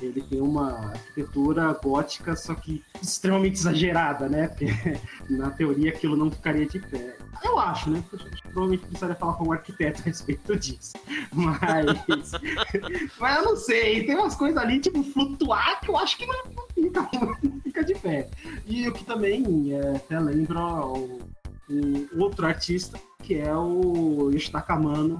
ele tem uma arquitetura gótica, só que extremamente exagerada, né? Porque na teoria aquilo não ficaria de pé. Eu acho, né? Provavelmente precisaria falar com um arquiteto a respeito disso. Mas. mas eu não sei. Tem umas coisas ali, tipo, flutuar, que eu acho que não, fica, não fica de pé. E o que também é, até lembra o, o outro artista, que é o Yoshitaka Amano,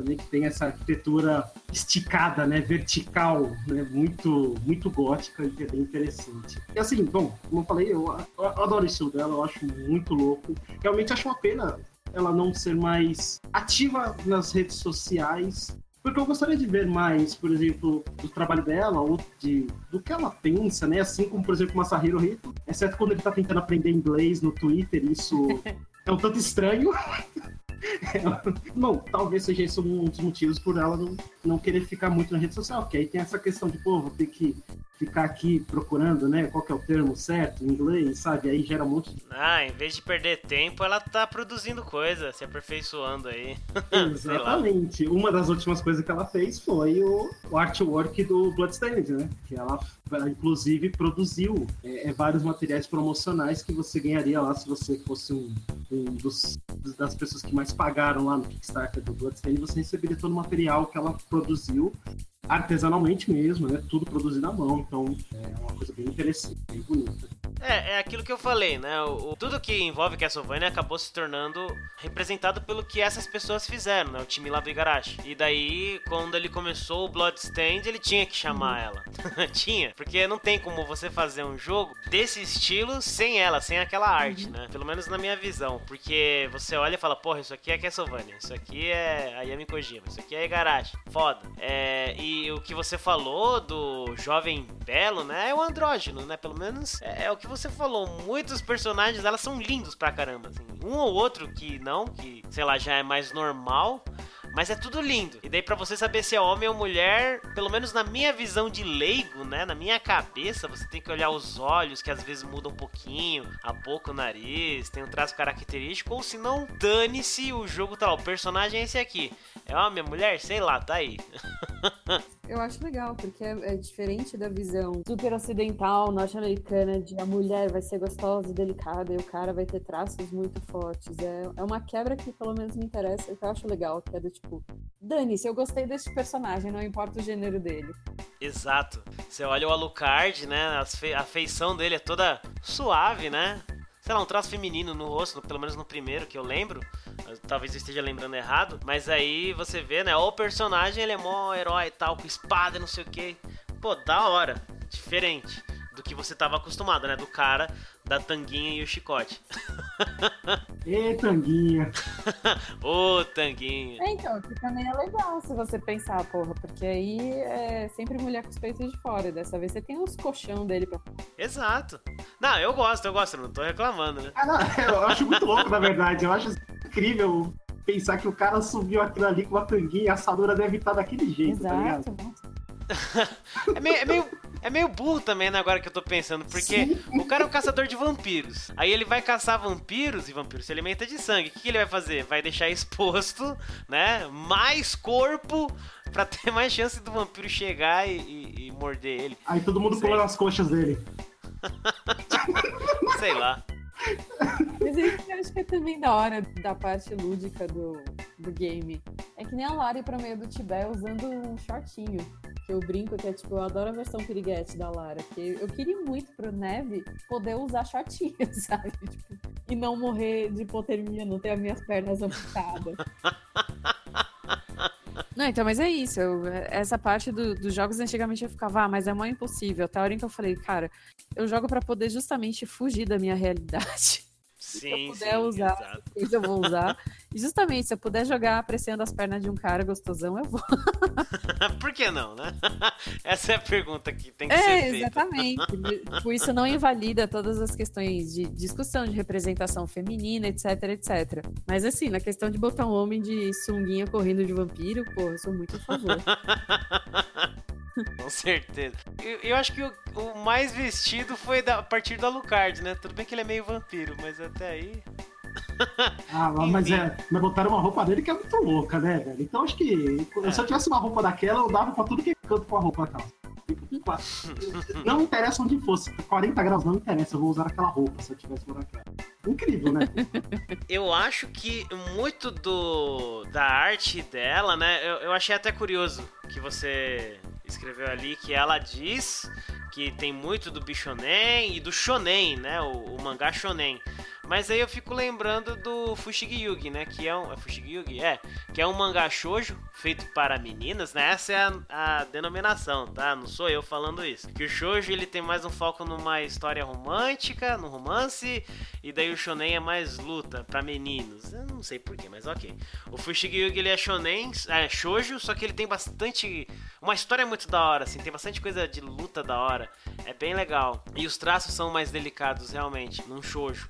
também que tem essa arquitetura esticada, né, vertical, né, muito, muito gótica e que é bem interessante. E assim, bom, como eu falei, eu, eu adoro o estilo dela, eu acho muito louco. Realmente acho uma pena ela não ser mais ativa nas redes sociais, porque eu gostaria de ver mais, por exemplo, do trabalho dela, ou de, do que ela pensa, né? Assim como, por exemplo, Masahiro Rito, exceto quando ele tá tentando aprender inglês no Twitter, isso é um tanto estranho. Bom, talvez seja esse um dos motivos por ela não, não querer ficar muito na rede social, porque aí tem essa questão de, pô, vou ter que ficar aqui procurando, né, qual que é o termo certo em inglês, sabe? Aí gera um monte de... Ah, em vez de perder tempo, ela tá produzindo coisa, se aperfeiçoando aí. Exatamente. Uma das últimas coisas que ela fez foi o, o artwork do Bloodstained, né? Que ela, inclusive, produziu é, é, vários materiais promocionais que você ganharia lá se você fosse um, um dos, das pessoas que mais pagaram lá no Kickstarter do Bloodstained, você receberia todo o material que ela produziu artesanalmente mesmo, né? Tudo produzido à mão, então é uma coisa bem interessante, bem bonita. É, é aquilo que eu falei, né? O, o, tudo que envolve Castlevania acabou se tornando representado pelo que essas pessoas fizeram, né? O time lá do Igarashi. E daí, quando ele começou o Bloodstained, ele tinha que chamar ela. tinha, porque não tem como você fazer um jogo desse estilo sem ela, sem aquela arte, uhum. né? Pelo menos na minha visão. Porque você olha e fala, porra, isso aqui é Castlevania, isso aqui é Ayami Kojima, isso aqui é Igarashi. Foda. É, e o que você falou do jovem belo, né? É o andrógeno, né? Pelo menos é, é o que você falou. Muitos personagens, elas são lindos pra caramba, assim. Um ou outro que não, que, sei lá, já é mais normal. Mas é tudo lindo. E daí para você saber se é homem ou mulher, pelo menos na minha visão de leigo, né, na minha cabeça, você tem que olhar os olhos, que às vezes mudam um pouquinho, a boca, o nariz, tem um traço característico, ou se não, dane-se o jogo tal, tá, o personagem é esse aqui. É homem, é mulher? Sei lá, tá aí. Eu acho legal, porque é, é, diferente da visão super ocidental, norte-americana, de a mulher vai ser gostosa e delicada e o cara vai ter traços muito fortes. É, é uma quebra que pelo menos me interessa, que eu acho legal, que é do tipo, dane-se, eu gostei desse personagem, não importa o gênero dele. Exato. Você olha o Alucard, né? A feição dele é toda suave, né? sei lá, um traço feminino no rosto, pelo menos no primeiro que eu lembro. Talvez eu esteja lembrando errado. Mas aí você vê, né? O personagem ele é mó herói e tal, com espada e não sei o que. Pô, da hora. Diferente do que você tava acostumado, né? Do cara da tanguinha e o chicote. Ê, tanguinha. Ô, tanguinha. É, então, que também é legal se você pensar, porra, porque aí é sempre mulher com os peitos de fora. Dessa vez você tem os colchão dele pra. Exato. Não, eu gosto, eu gosto, não tô reclamando, né? Ah, não, eu acho muito louco, na verdade. Eu acho incrível pensar que o cara subiu aquilo ali com uma tanguinha e a assadura deve estar daquele jeito, tá Exato, tá ligado? é, meio, é, meio, é meio burro também, né, agora que eu tô pensando. Porque Sim. o cara é um caçador de vampiros. Aí ele vai caçar vampiros e vampiros se alimenta de sangue. O que, que ele vai fazer? Vai deixar exposto, né? Mais corpo pra ter mais chance do vampiro chegar e, e, e morder ele. Aí todo mundo pula nas coxas dele. Sei lá. Mas eu acho que é também da hora da parte lúdica do, do game. É que nem a Lari pra meio do Tibé usando um shortinho. Que eu brinco que é tipo, eu adoro a versão piriguete da Lara. Porque eu queria muito pro Neve poder usar shortinho, sabe? Tipo, e não morrer de hipotermia, não ter as minhas pernas amputadas. Não, então, mas é isso. Eu, essa parte do, dos jogos antigamente eu ficava, ah, mas é mó impossível. Até a hora em que eu falei, cara, eu jogo para poder justamente fugir da minha realidade. Sim, se eu puder sim, usar, eu vou usar. Justamente, se eu puder jogar apreciando as pernas de um cara gostosão, eu vou. Por que não, né? Essa é a pergunta que tem que é, ser feita. Exatamente. Por isso não invalida todas as questões de discussão de representação feminina, etc, etc. Mas assim, na questão de botar um homem de sunguinha correndo de vampiro, pô, eu sou muito a favor. Com certeza. Eu, eu acho que o, o, mais vestido foi da, a partir do Alucard, né? Tudo bem que ele é meio vampiro, mas até aí. ah, mas, é, mas botaram uma roupa dele que é muito louca, né, velho? Então acho que é. se eu tivesse uma roupa daquela, eu dava pra tudo que é canto com a roupa tal. Não interessa onde fosse, 40 graus não interessa, eu vou usar aquela roupa se eu tivesse por aquela. Incrível, né? Eu acho que muito do da arte dela, né? Eu, eu achei até curioso que você escreveu ali que ela diz que tem muito do Bishonen e do Shonen, né? O, o mangá Shonen. Mas aí eu fico lembrando do Fushigi Yugi, né? Que é um. É Fushigi Yugi? É. Que é um mangá shoujo feito para meninas, né? Essa é a, a, denominação, tá? Não sou eu falando isso. Que o shoujo ele tem mais um foco numa história romântica, no romance, e daí o shonen é mais luta para meninos. Eu não sei porquê, mas ok. O Fushigi Yugi ele é shonen, é shoujo, só que ele tem bastante. Uma história muito da hora, assim, tem bastante coisa de luta da hora. É bem legal. E os traços são mais delicados, realmente, num shoujo.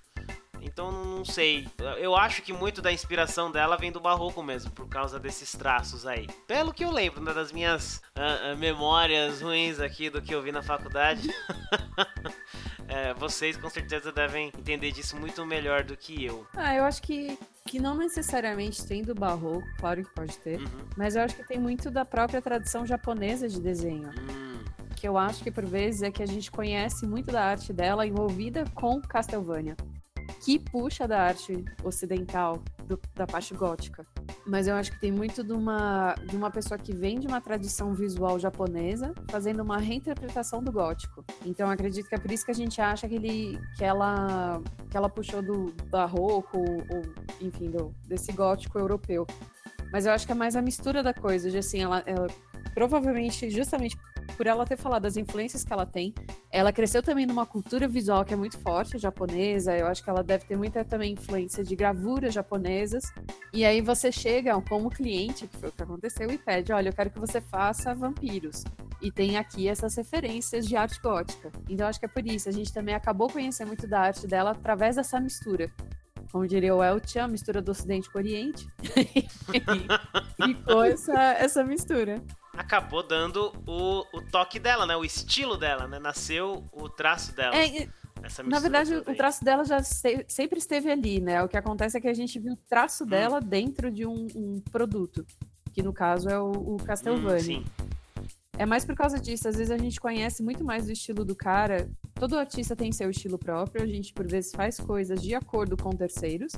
Então não sei. Eu acho que muito da inspiração dela vem do barroco mesmo, por causa desses traços aí. Pelo que eu lembro né, das minhas uh, uh, memórias ruins aqui do que eu vi na faculdade. é, vocês com certeza devem entender disso muito melhor do que eu. Ah, eu acho que, que não necessariamente tem do barroco, claro que pode ter, uhum. mas eu acho que tem muito da própria tradição japonesa de desenho. Uhum que eu acho que por vezes é que a gente conhece muito da arte dela envolvida com Castlevania que puxa da arte ocidental, do, da parte gótica. mas eu acho que tem muito de uma, de uma pessoa que vem de uma tradição visual japonesa fazendo uma reinterpretação do gótico. Então acredito que é por isso que a gente acha que, ele, que, ela, que ela puxou do barroco, ou enfim, do, desse gótico europeu. Mas eu acho que é mais a mistura da coisa, de assim, ela, ela provavelmente, justamente por ela ter falado das influências que ela tem, ela cresceu também numa cultura visual que é muito forte, japonesa. Eu acho que ela deve ter muita também influência de gravuras japonesas. E aí você chega como cliente, que foi o que aconteceu, e pede: olha, eu quero que você faça vampiros. E tem aqui essas referências de arte gótica. Então acho que é por isso. A gente também acabou conhecendo muito da arte dela através dessa mistura como diria o Elton, a mistura do Ocidente com o Oriente. e ficou essa, essa mistura. Acabou dando o, o toque dela, né? O estilo dela, né? Nasceu o traço dela. É, na verdade, o traço dela já se, sempre esteve ali, né? O que acontece é que a gente viu o traço hum. dela dentro de um, um, produto, que no caso é o, o Castlevania. Hum, sim. É mais por causa disso. Às vezes a gente conhece muito mais do estilo do cara. Todo artista tem seu estilo próprio. A gente, por vezes, faz coisas de acordo com terceiros.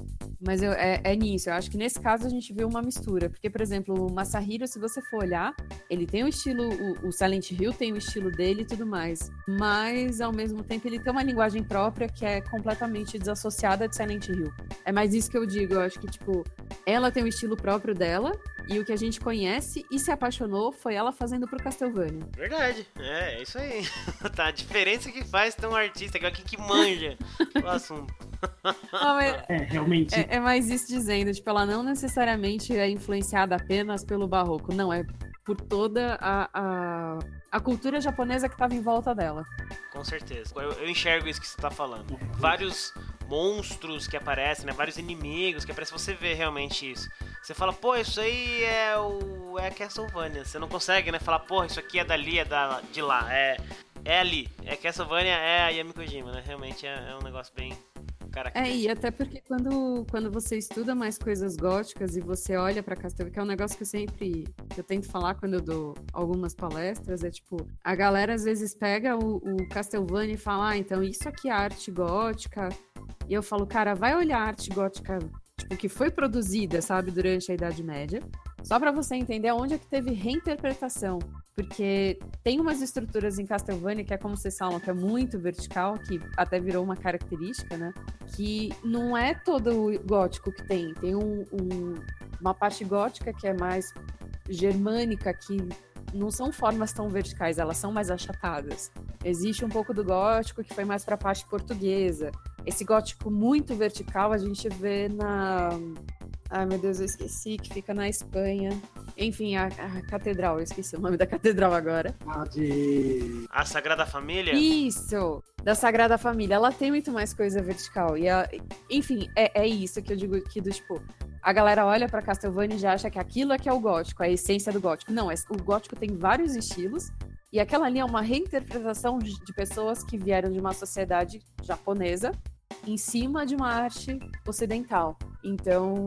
Mas eu, é, é, nisso. Eu acho que nesse caso a gente vê uma mistura. Porque, por exemplo, o Masahiro, se você for olhar, ele tem o estilo. O, o Silent Hill tem o estilo dele e tudo mais. Mas, ao mesmo tempo, ele tem uma linguagem própria que é completamente desassociada de Silent Hill. É mais isso que eu digo. Eu acho que, tipo, ela tem o estilo próprio dela. E o que a gente conhece e se apaixonou foi ela fazendo pro Castlevania. Verdade, é, é isso aí. tá, a diferença que faz ter um artista, que é quem que manja o assunto. Não, é, realmente. É, é, mais isso dizendo, tipo, ela não necessariamente é influenciada apenas pelo barroco, não, é por toda a, a, a cultura japonesa que estava em volta dela. Com certeza. Eu, eu enxergo isso que você está falando. Vários monstros que aparecem, né? Vários inimigos que aparecem, você vê realmente isso. Você fala, pô, isso aí é o é Castlevania. Você não consegue, né? Falar, pô, isso aqui é dali, é da, de lá. É, é ali. É Castlevania, é a Yami Kojima, né? Realmente é, é um negócio bem é, e até porque quando, quando você estuda mais coisas góticas e você olha para Castlevania, que é um negócio que eu sempre que eu tento falar quando eu dou algumas palestras, é tipo, a galera às vezes pega o, o Castlevania e fala, ah, então isso aqui é arte gótica. E eu falo, cara, vai olhar a arte gótica tipo, que foi produzida, sabe, durante a Idade Média, só para você entender onde é que teve reinterpretação. Porque tem umas estruturas em Castlevania que é como vocês falam, que é muito vertical, que até virou uma característica, né? Que não é todo gótico que tem. Tem um, um, uma parte gótica que é mais germânica, que não são formas tão verticais, elas são mais achatadas. Existe um pouco do gótico que foi mais para a parte portuguesa. Esse gótico muito vertical a gente vê na. Ai meu Deus, eu esqueci, que fica na Espanha. Enfim, a, a, catedral, eu esqueci o nome da catedral agora. A de. A Sagrada Família? Isso! Da Sagrada Família. Ela tem muito mais coisa vertical. E a... Enfim, é, é isso que eu digo aqui do tipo. A galera olha para Castlevania e já acha que aquilo é que é o gótico, a essência do gótico. Não, é, o gótico tem vários estilos. E aquela ali é uma reinterpretação de, de pessoas que vieram de uma sociedade japonesa em cima de uma arte ocidental. Então,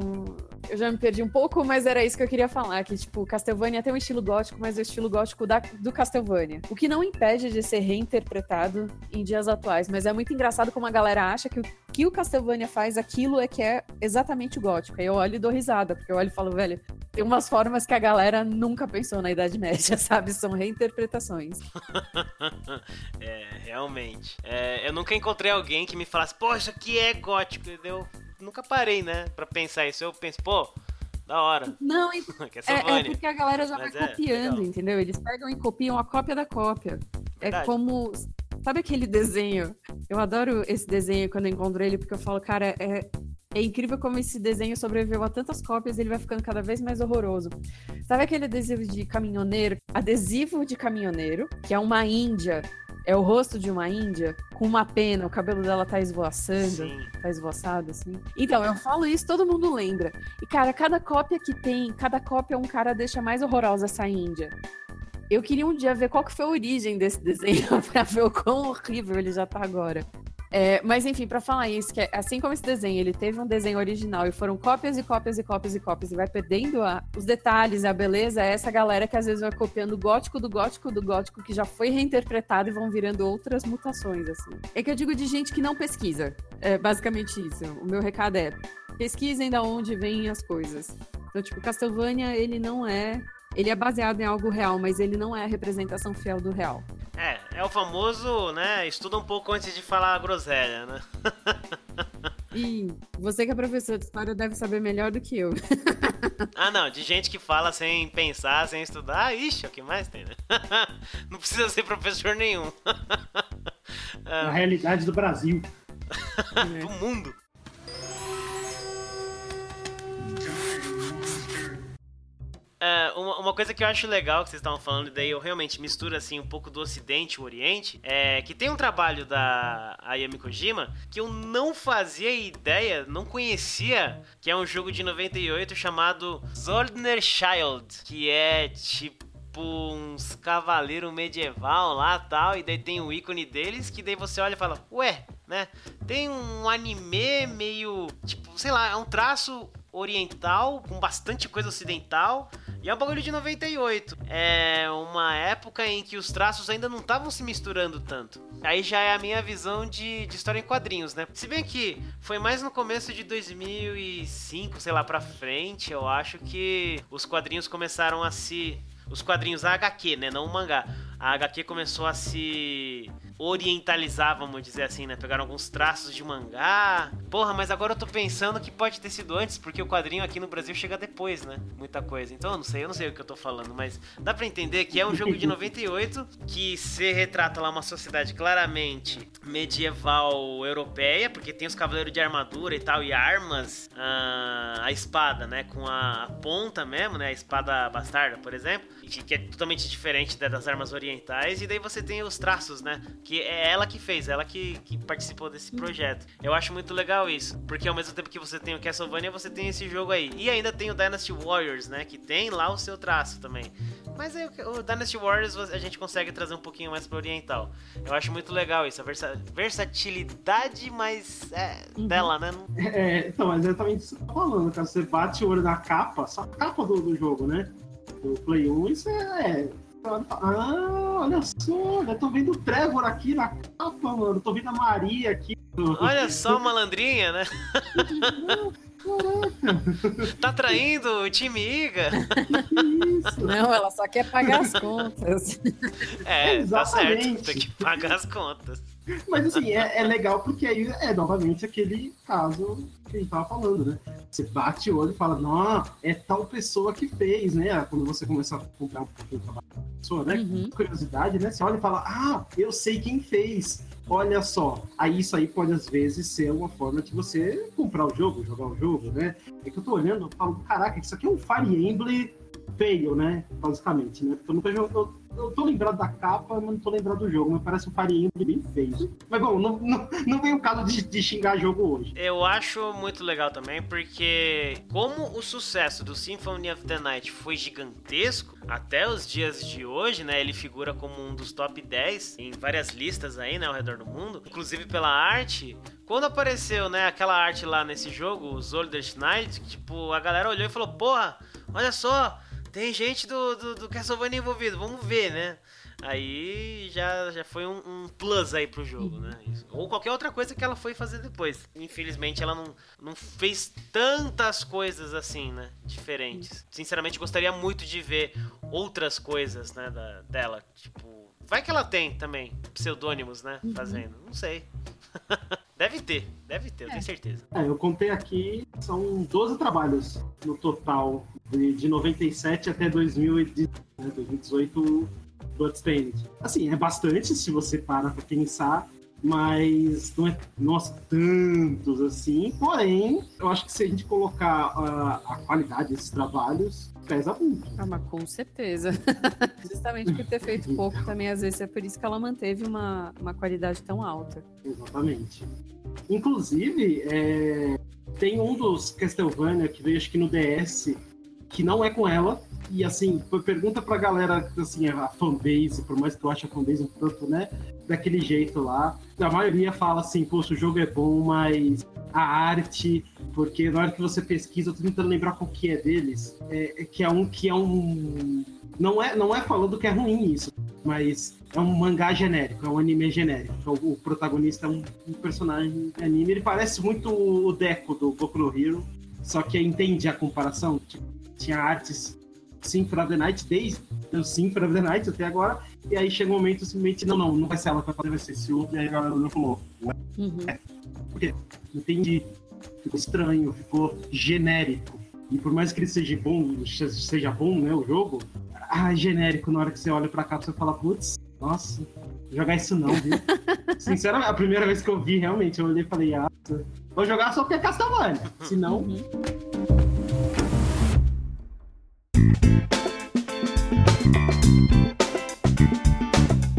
eu já me perdi um pouco, mas era isso que eu queria falar, que tipo, Castlevania tem um estilo gótico, mas é o estilo gótico da, do Castlevania. O que não impede de ser reinterpretado em dias atuais, mas é muito engraçado como a galera acha que o que o Castlevania faz, aquilo é que é exatamente gótico. Aí eu olho e dou risada, porque eu olho e falo, velho, tem umas formas que a galera nunca pensou na Idade Média, sabe? São reinterpretações. é, realmente. É, eu nunca encontrei alguém que me falasse, pô, isso aqui é gótico, entendeu? nunca parei, né, pra pensar isso. Eu penso, pô, da hora. Não, é, é, porque a galera já Mas vai é, copiando, legal. entendeu? Eles pegam e copiam a cópia da cópia. É Verdade. É como. Sabe aquele desenho? Eu adoro esse desenho quando eu encontro ele, porque eu falo, cara, é, é incrível como esse desenho sobreviveu a tantas cópias e ele vai ficando cada vez mais horroroso. Sabe aquele adesivo de caminhoneiro? Adesivo de caminhoneiro, que é uma índia é o rosto de uma índia com uma pena, o cabelo dela tá esvoaçando, Sim. tá esvoaçado, assim. Então, eu falo isso, todo mundo lembra. E, cara, cada cópia que tem, cada cópia um cara deixa mais horrorosa essa índia. Eu queria um dia ver qual que foi a origem desse desenho pra ver o quão horrível ele já tá agora. É, mas enfim, para falar isso, que é, assim como esse desenho, ele teve um desenho original e foram cópias e cópias e cópias e cópias e vai perdendo a, os detalhes, a beleza, é essa galera que às vezes vai copiando o gótico do gótico do gótico que já foi reinterpretado e vão virando outras mutações, assim. É que eu digo de gente que não pesquisa. É basicamente isso. O meu recado é: pesquisem da onde vêm as coisas. Então, tipo, Castlevania, ele não é. Ele é baseado em algo real, mas ele não é a representação fiel do real. É, é o famoso, né? Estuda um pouco antes de falar a groselha, né? E você que é professor de história deve saber melhor do que eu. ah, não, de gente que fala sem pensar, sem estudar, ixi, é o que mais tem, né? não precisa ser professor nenhum. a realidade do Brasil. do mundo. É, uma, uma, coisa que eu acho legal que vocês estavam falando, e daí eu realmente misturo assim um pouco do Ocidente e o Oriente, é que tem um trabalho da Ayami Kojima que eu não fazia ideia, não conhecia, que é um jogo de 98 chamado Zoldner Child, que é tipo uns cavaleiro medieval lá tal, e daí tem o ícone deles, que daí você olha e fala, ué, né? Tem um anime meio, tipo, sei lá, é um traço oriental com bastante coisa ocidental, e é um bagulho de 98. É uma época em que os traços ainda não estavam se misturando tanto. Aí já é a minha visão de, de história em quadrinhos, né? Se bem que foi mais no começo de 2005, sei lá, pra frente, eu acho que os quadrinhos começaram a se os quadrinhos HQ, né? Não o mangá. A HQ começou a se orientalizar, vamos dizer assim, né? Pegaram alguns traços de mangá. Porra, mas agora eu tô pensando que pode ter sido antes, porque o quadrinho aqui no Brasil chega depois, né? Muita coisa. Então eu não sei, eu não sei o que eu tô falando, mas dá para entender que é um jogo de 98 que se retrata lá uma sociedade claramente medieval europeia, porque tem os cavaleiros de armadura e tal, e armas, a, ah, a espada, né? Com a ponta mesmo, né? A espada bastarda, por exemplo, que é totalmente diferente das armas orientais, e daí você tem os traços, né? Que é ela que fez, ela que, que participou desse projeto. Eu acho muito legal isso, porque ao mesmo tempo que você tem o Castlevania, você tem esse jogo aí. E ainda tem o Dynasty Warriors, né? Que tem lá o seu traço também. Mas aí o Dynasty Warriors a gente consegue trazer um pouquinho mais pro oriental. Eu acho muito legal isso, a versa versatilidade, mas é uhum. dela, né? É, então, é exatamente isso que você tá falando, cara. Você bate o olho na capa, só a capa do, do jogo, né? Do Play 1, isso é ah, olha só, eu tô vendo o Trevor aqui na capa, mano. Tô vendo a Maria aqui. Olha só, malandrinha, né? Caraca. Tá traindo o time Iga? Isso. Não, ela só quer pagar as contas. É, Exatamente. tá certo. Tem que pagar as contas. Mas assim, é, é, legal porque aí é novamente aquele caso que a gente tava falando, né? Você bate o olho e fala, não, é tal pessoa que fez, né? Quando você começa a comprar um pouquinho de trabalho da pessoa, né? Uhum. Curiosidade, né? Você olha e fala, ah, eu sei quem fez. Olha só, aí isso aí pode às vezes ser uma forma de você comprar o jogo, jogar o jogo, né? É que eu tô olhando e falo, caraca, isso aqui é um Fire Emblem feio, né? Basicamente, né? Porque eu nunca joguei. Eu, eu tô lembrado da capa, mas não tô lembrado do jogo. Mas parece um Emblem bem feio. Mas bom, não, não, não vem o caso de, de xingar jogo hoje. Eu acho muito legal também, porque como o sucesso do Symphony of the Night foi gigantesco, até os dias de hoje, né? Ele figura como um dos top 10 em várias listas aí, né? Ao redor do mundo. Inclusive pela arte. Quando apareceu, né, aquela arte lá nesse jogo, o Zolder Night, tipo, a galera olhou e falou, porra, olha só, tem gente do, do, do Castlevania envolvido, vamos ver, né? Aí já, já foi um, um, plus aí pro jogo, né? Isso. Ou qualquer outra coisa que ela foi fazer depois. Infelizmente ela não, não fez tantas coisas assim, né? Diferentes. Sinceramente gostaria muito de ver outras coisas, né? Da, dela. Tipo, vai que ela tem também pseudônimos, né? Uhum. Fazendo. Não sei. Deve ter, deve ter, eu tenho certeza. É, eu contei aqui, são 12 trabalhos no total, de, de 97 até 2018, né, 2018 Bloodstained. Assim, é bastante se você para pra pensar, mas não é, nossa, tantos assim. Porém, eu acho que se a gente colocar a, a qualidade desses trabalhos, pesa muito. Ah, mas com certeza. Justamente por ter feito pouco também, às vezes é por isso que ela manteve uma, uma qualidade tão alta. Exatamente. Inclusive, é, tem um dos Castlevania que veio acho que no DS, que não é com ela. E assim, pergunta pra galera, assim, a fanbase, por mais que eu ache a fanbase um tanto, né? Daquele jeito lá. A maioria fala assim, poxa, o jogo é bom, mas a arte, porque na hora que você pesquisa, eu tô tentando lembrar qual que é deles, é, é que é um que é um. Não é, não é falando que é ruim isso, mas é um mangá genérico, é um anime genérico. O, o protagonista é um, um, personagem anime, ele parece muito o Deco do Boku no Hero, só que entende a comparação. Tipo, tinha artes Symphony of the Night, desde o Symphony of the Night até agora, e aí chega um momento simplesmente, não, não, não vai ser ela que vai fazer, vai ser esse outro, e aí a galera não falou, ué, Uhum. por quê? Entendi. Ficou estranho, ficou genérico. E por mais que ele seja bom, seja bom, né, o jogo, ah, genérico, na hora que você olha pra cá, você fala, putz, nossa, jogar isso não, viu? Sinceramente, a primeira vez que eu vi, realmente, eu olhei e falei, ah, vou jogar só porque é Castlevania. Se não, Uhum.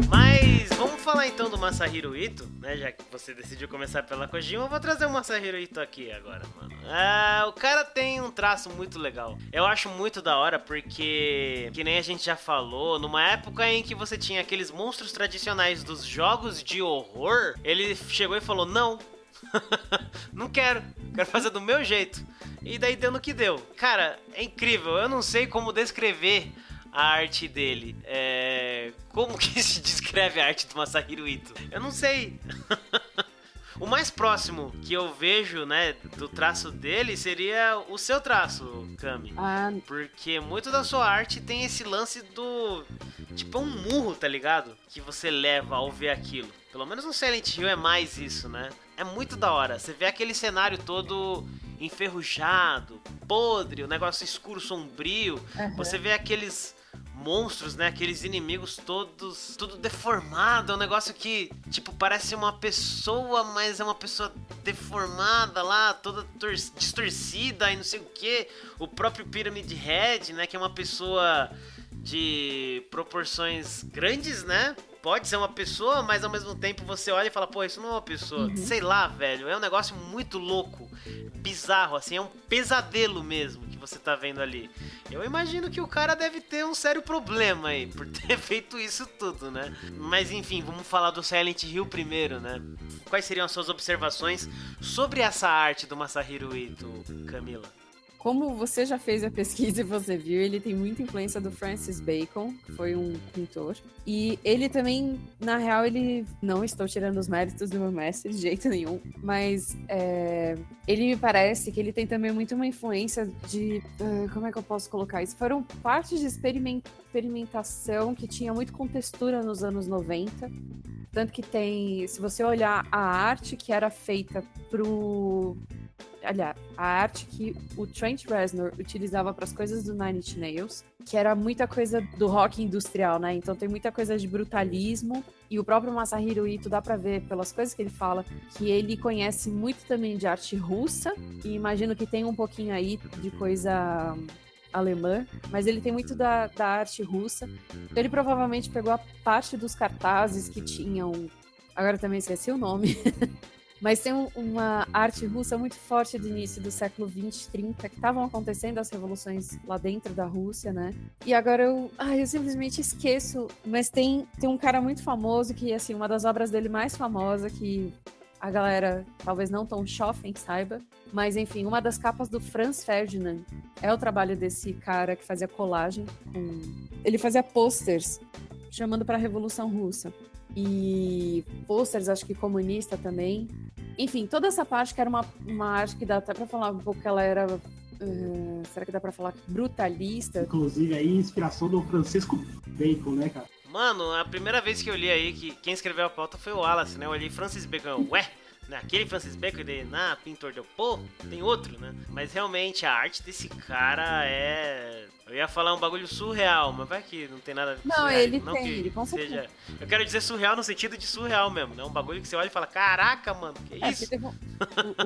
Mas vamos falar então do Masahiro Ito, né? Já que você decidiu começar pela Kojima, eu vou trazer o Masahiro Ito aqui agora, mano. Ah, o cara tem um traço muito legal. Eu acho muito da hora porque, que nem a gente já falou, numa época em que você tinha aqueles monstros tradicionais dos jogos de horror, ele chegou e falou: Não, não quero, quero fazer do meu jeito. E daí deu no que deu. Cara, é incrível, eu não sei como descrever a arte dele. É... Como que se descreve a arte do Masahiro Ito? Eu não sei. o mais próximo que eu vejo, né, do traço dele seria o seu traço, Kami. Ah, Porque muito da sua arte tem esse lance do. Tipo, um murro, tá ligado? Que você leva ao ver aquilo. Pelo menos no Silent Hill é mais isso, né? É muito da hora. Você vê aquele cenário todo enferrujado, podre, o negócio escuro, sombrio. Aham. Você vê aqueles monstros, né? Aqueles inimigos todos, tudo deformado. É um negócio que, tipo, parece uma pessoa, mas é uma pessoa deformada lá, toda tor- distorcida e não sei o que. O próprio Pyramid Head, né? Que é uma pessoa de proporções grandes, né? Pode ser uma pessoa, mas ao mesmo tempo você olha e fala, pô, isso não é uma pessoa. Uhum. Sei lá, velho. É um negócio muito louco, bizarro, assim, é um pesadelo mesmo que você tá vendo ali. Eu imagino que o cara deve ter um sério problema aí por ter feito isso tudo, né? Mas enfim, vamos falar do Silent Hill primeiro, né? Quais seriam as suas observações sobre essa arte do Masahiro Ito, Camila? Como você já fez a pesquisa e você viu, ele tem muita influência do Francis Bacon, que foi um pintor. E ele também, na real, ele. Não estou tirando os méritos do meu mestre de jeito nenhum, mas é, ele me parece que ele tem também muito uma influência de. ah, como é que eu posso colocar isso? Foram partes de experiment- experimentação que tinha muito com textura nos anos 90. Tanto que tem. Se você olhar a arte que era feita pro aliás, a arte que o Trent Reznor utilizava para as coisas do Nine Inch Nails, que era muita coisa do rock industrial, né? Então tem muita coisa de brutalismo e o próprio Masahiro Ito dá para ver pelas coisas que ele fala que ele conhece muito também de arte russa e imagino que tem um pouquinho aí de coisa alemã, mas ele tem muito da, da arte russa. Ele provavelmente pegou a parte dos cartazes que tinham, agora também esqueci o nome. Mas tem um- uma arte russa muito forte do início do século 20, 30, que estavam acontecendo as revoluções lá dentro da Rússia, né? E agora eu, ai, eu simplesmente esqueço. Mas tem, tem um cara muito famoso que, assim, uma das obras dele mais famosa, que a galera talvez não tão jovem saiba, mas enfim, uma das capas do Franz Ferdinand é o trabalho desse cara que fazia colagem com. Ele fazia posters chamando para a Revolução Russa e posters, acho que comunista também. Enfim, toda essa parte que era uma, uma arte que dá até pra falar um pouco que ela era. eh, será que dá pra falar brutalista? inclusive, aí, inspiração do Francisco Bacon, né, cara? Mano, a primeira vez que eu li aí, que quem escreveu a pauta foi o Wallace, né? Eu olhei Francis Bacon, ué, né? aquele Francis Bacon de, na pintor deu, pô, tem outro, né? Mas realmente a arte desse cara é. Eu ia falar um bagulho surreal, mas vai que não tem nada a ver com Não, surreal, ele não tem, que ele com seja. Eu quero dizer surreal no sentido de surreal mesmo, né? Um bagulho que você olha e fala, caraca, mano, que É, isso? teve um-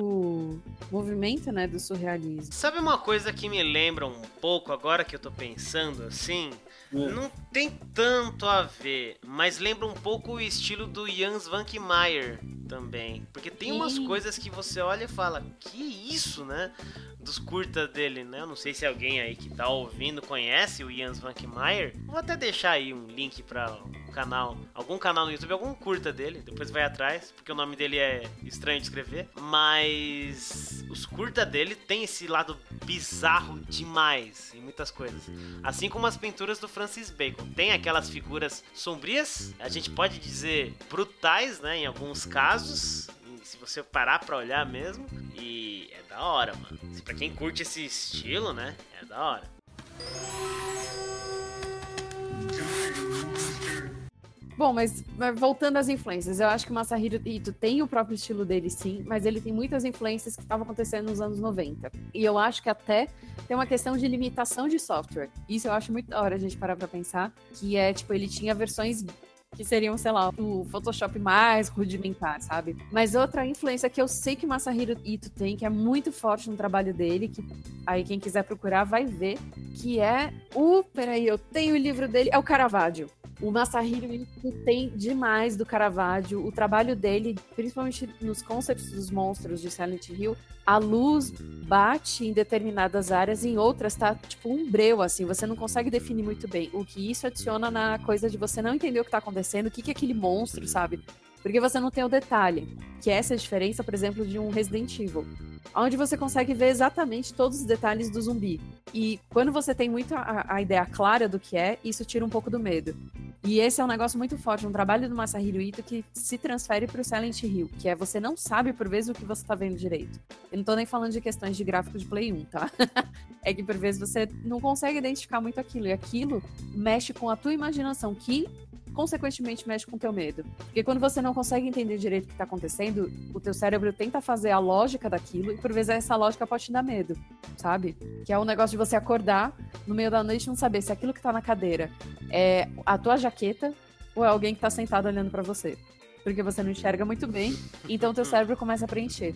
o, o movimento, né, do surrealismo. Sabe uma coisa que me lembra um pouco agora que eu tô pensando assim? Não tem tanto a ver, mas lembra um pouco o estilo do Jans Vankmeyer também. Porque tem umas Sim. coisas que você olha e fala, que isso, né? Dos curtas dele, né? Eu não sei se alguém aí que tá ouvindo conhece o Jans Vankmeyer. Vou até deixar aí um link para canal, algum canal no YouTube, algum curta dele, depois vai atrás, porque o nome dele é estranho de escrever. Mas os curta dele tem esse lado bizarro demais em muitas coisas. Assim como as pinturas do Francis Bacon. Tem aquelas figuras sombrias, a gente pode dizer brutais, né, em alguns casos. Se você parar pra olhar mesmo, e é da hora, mano. Pra quem curte esse estilo, né, é da hora. Bom, mas, mas, voltando às influências, eu acho que o Masahiro Ito tem o próprio estilo dele, sim, mas ele tem muitas influências que estavam acontecendo nos anos 90. E eu acho que até tem uma questão de limitação de software. Isso eu acho muito da hora a gente parar pra pensar, que é, tipo, ele tinha versões que seriam, sei lá, o Photoshop mais rudimentar, sabe? Mas outra influência que eu sei que o Masahiro Ito tem, que é muito forte no trabalho dele, que aí quem quiser procurar vai ver, que é o. Peraí, eu tenho o livro dele, é o Caravaggio. O Masahiro tem demais do Caravaggio. O trabalho dele, principalmente nos concepts dos monstros de Silent Hill, a luz bate em determinadas áreas, em outras tá tipo um breu, assim, você não consegue definir muito bem. O que isso adiciona na coisa de você não entender o que tá acontecendo, o que, que é aquele monstro, sabe? Porque você não tem o detalhe, que é essa diferença, por exemplo, de um Resident Evil, onde você consegue ver exatamente todos os detalhes do zumbi. E quando você tem muito a, a ideia clara do que é, isso tira um pouco do medo. E esse é um negócio muito forte, um trabalho do Masahiro Ito que se transfere para o Silent Hill, que é você não sabe por vezes o que você está vendo direito. Eu não tô nem falando de questões de gráfico de Play 1, tá? é que por vezes você não consegue identificar muito aquilo, e aquilo mexe com a tua imaginação, que consequentemente mexe com o teu medo. Porque quando você não consegue entender direito o que está acontecendo, o teu cérebro tenta fazer a lógica daquilo e por vezes essa lógica pode te dar medo, sabe? Que é o um negócio de você acordar no meio da noite e não saber se aquilo que está na cadeira é a tua jaqueta ou é alguém que está sentado olhando para você. Porque você não enxerga muito bem, então teu cérebro começa a preencher.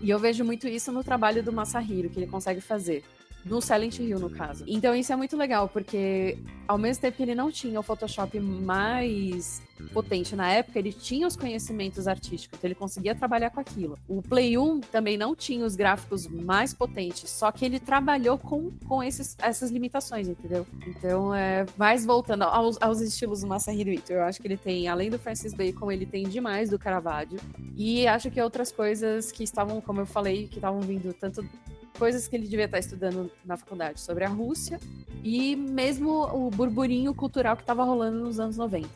E eu vejo muito isso no trabalho do Masahiro, que ele consegue fazer no Silent Hill, no caso. Então isso é muito legal, porque ao mesmo tempo que ele não tinha o Photoshop mais potente na época, ele tinha os conhecimentos artísticos, então ele conseguia trabalhar com aquilo. O Play 1 também não tinha os gráficos mais potentes, só que ele trabalhou com, com esses, essas limitações, entendeu? Então, é, mais voltando aos, aos estilos do Masahiro Ito, eu acho que ele tem, além do Francis Bacon, ele tem demais do Caravaggio, e acho que outras coisas que estavam, como eu falei, que estavam vindo tanto coisas que ele devia estar estudando na faculdade sobre a Rússia e mesmo o burburinho cultural que estava rolando nos anos 90.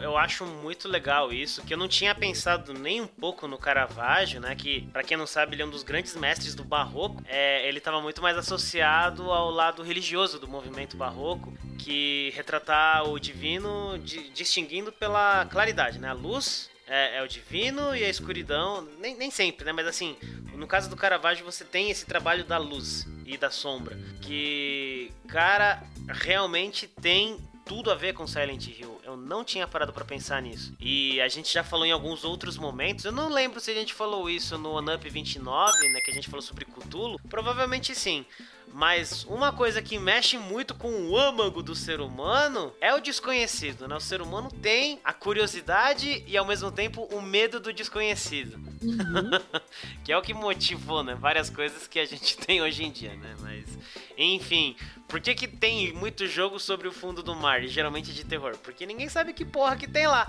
Eu acho muito legal isso, que eu não tinha pensado nem um pouco no Caravaggio, né? Que, para quem não sabe, ele é um dos grandes mestres do barroco. É, ele estava muito mais associado ao lado religioso do movimento barroco, que retratar o divino de, distinguindo pela claridade, né? A luz é, é, o divino e a escuridão, nem, nem sempre, né? Mas assim, no caso do Caravaggio você tem esse trabalho da luz e da sombra, que, cara, realmente tem tudo a ver com Silent Hill. Eu não tinha parado para pensar nisso. E a gente já falou em alguns outros momentos. Eu não lembro se a gente falou isso no One Up 29, né, que a gente falou sobre Cthulhu. Provavelmente sim. Mas uma coisa que mexe muito com o âmago do ser humano é o desconhecido, né? O ser humano tem a curiosidade e ao mesmo tempo o medo do desconhecido. Uhum. que é o que motivou, né? Várias coisas que a gente tem hoje em dia, né? Mas, enfim, por que, que tem muito jogo sobre o fundo do mar e geralmente de terror? Porque ninguém sabe que porra que tem lá.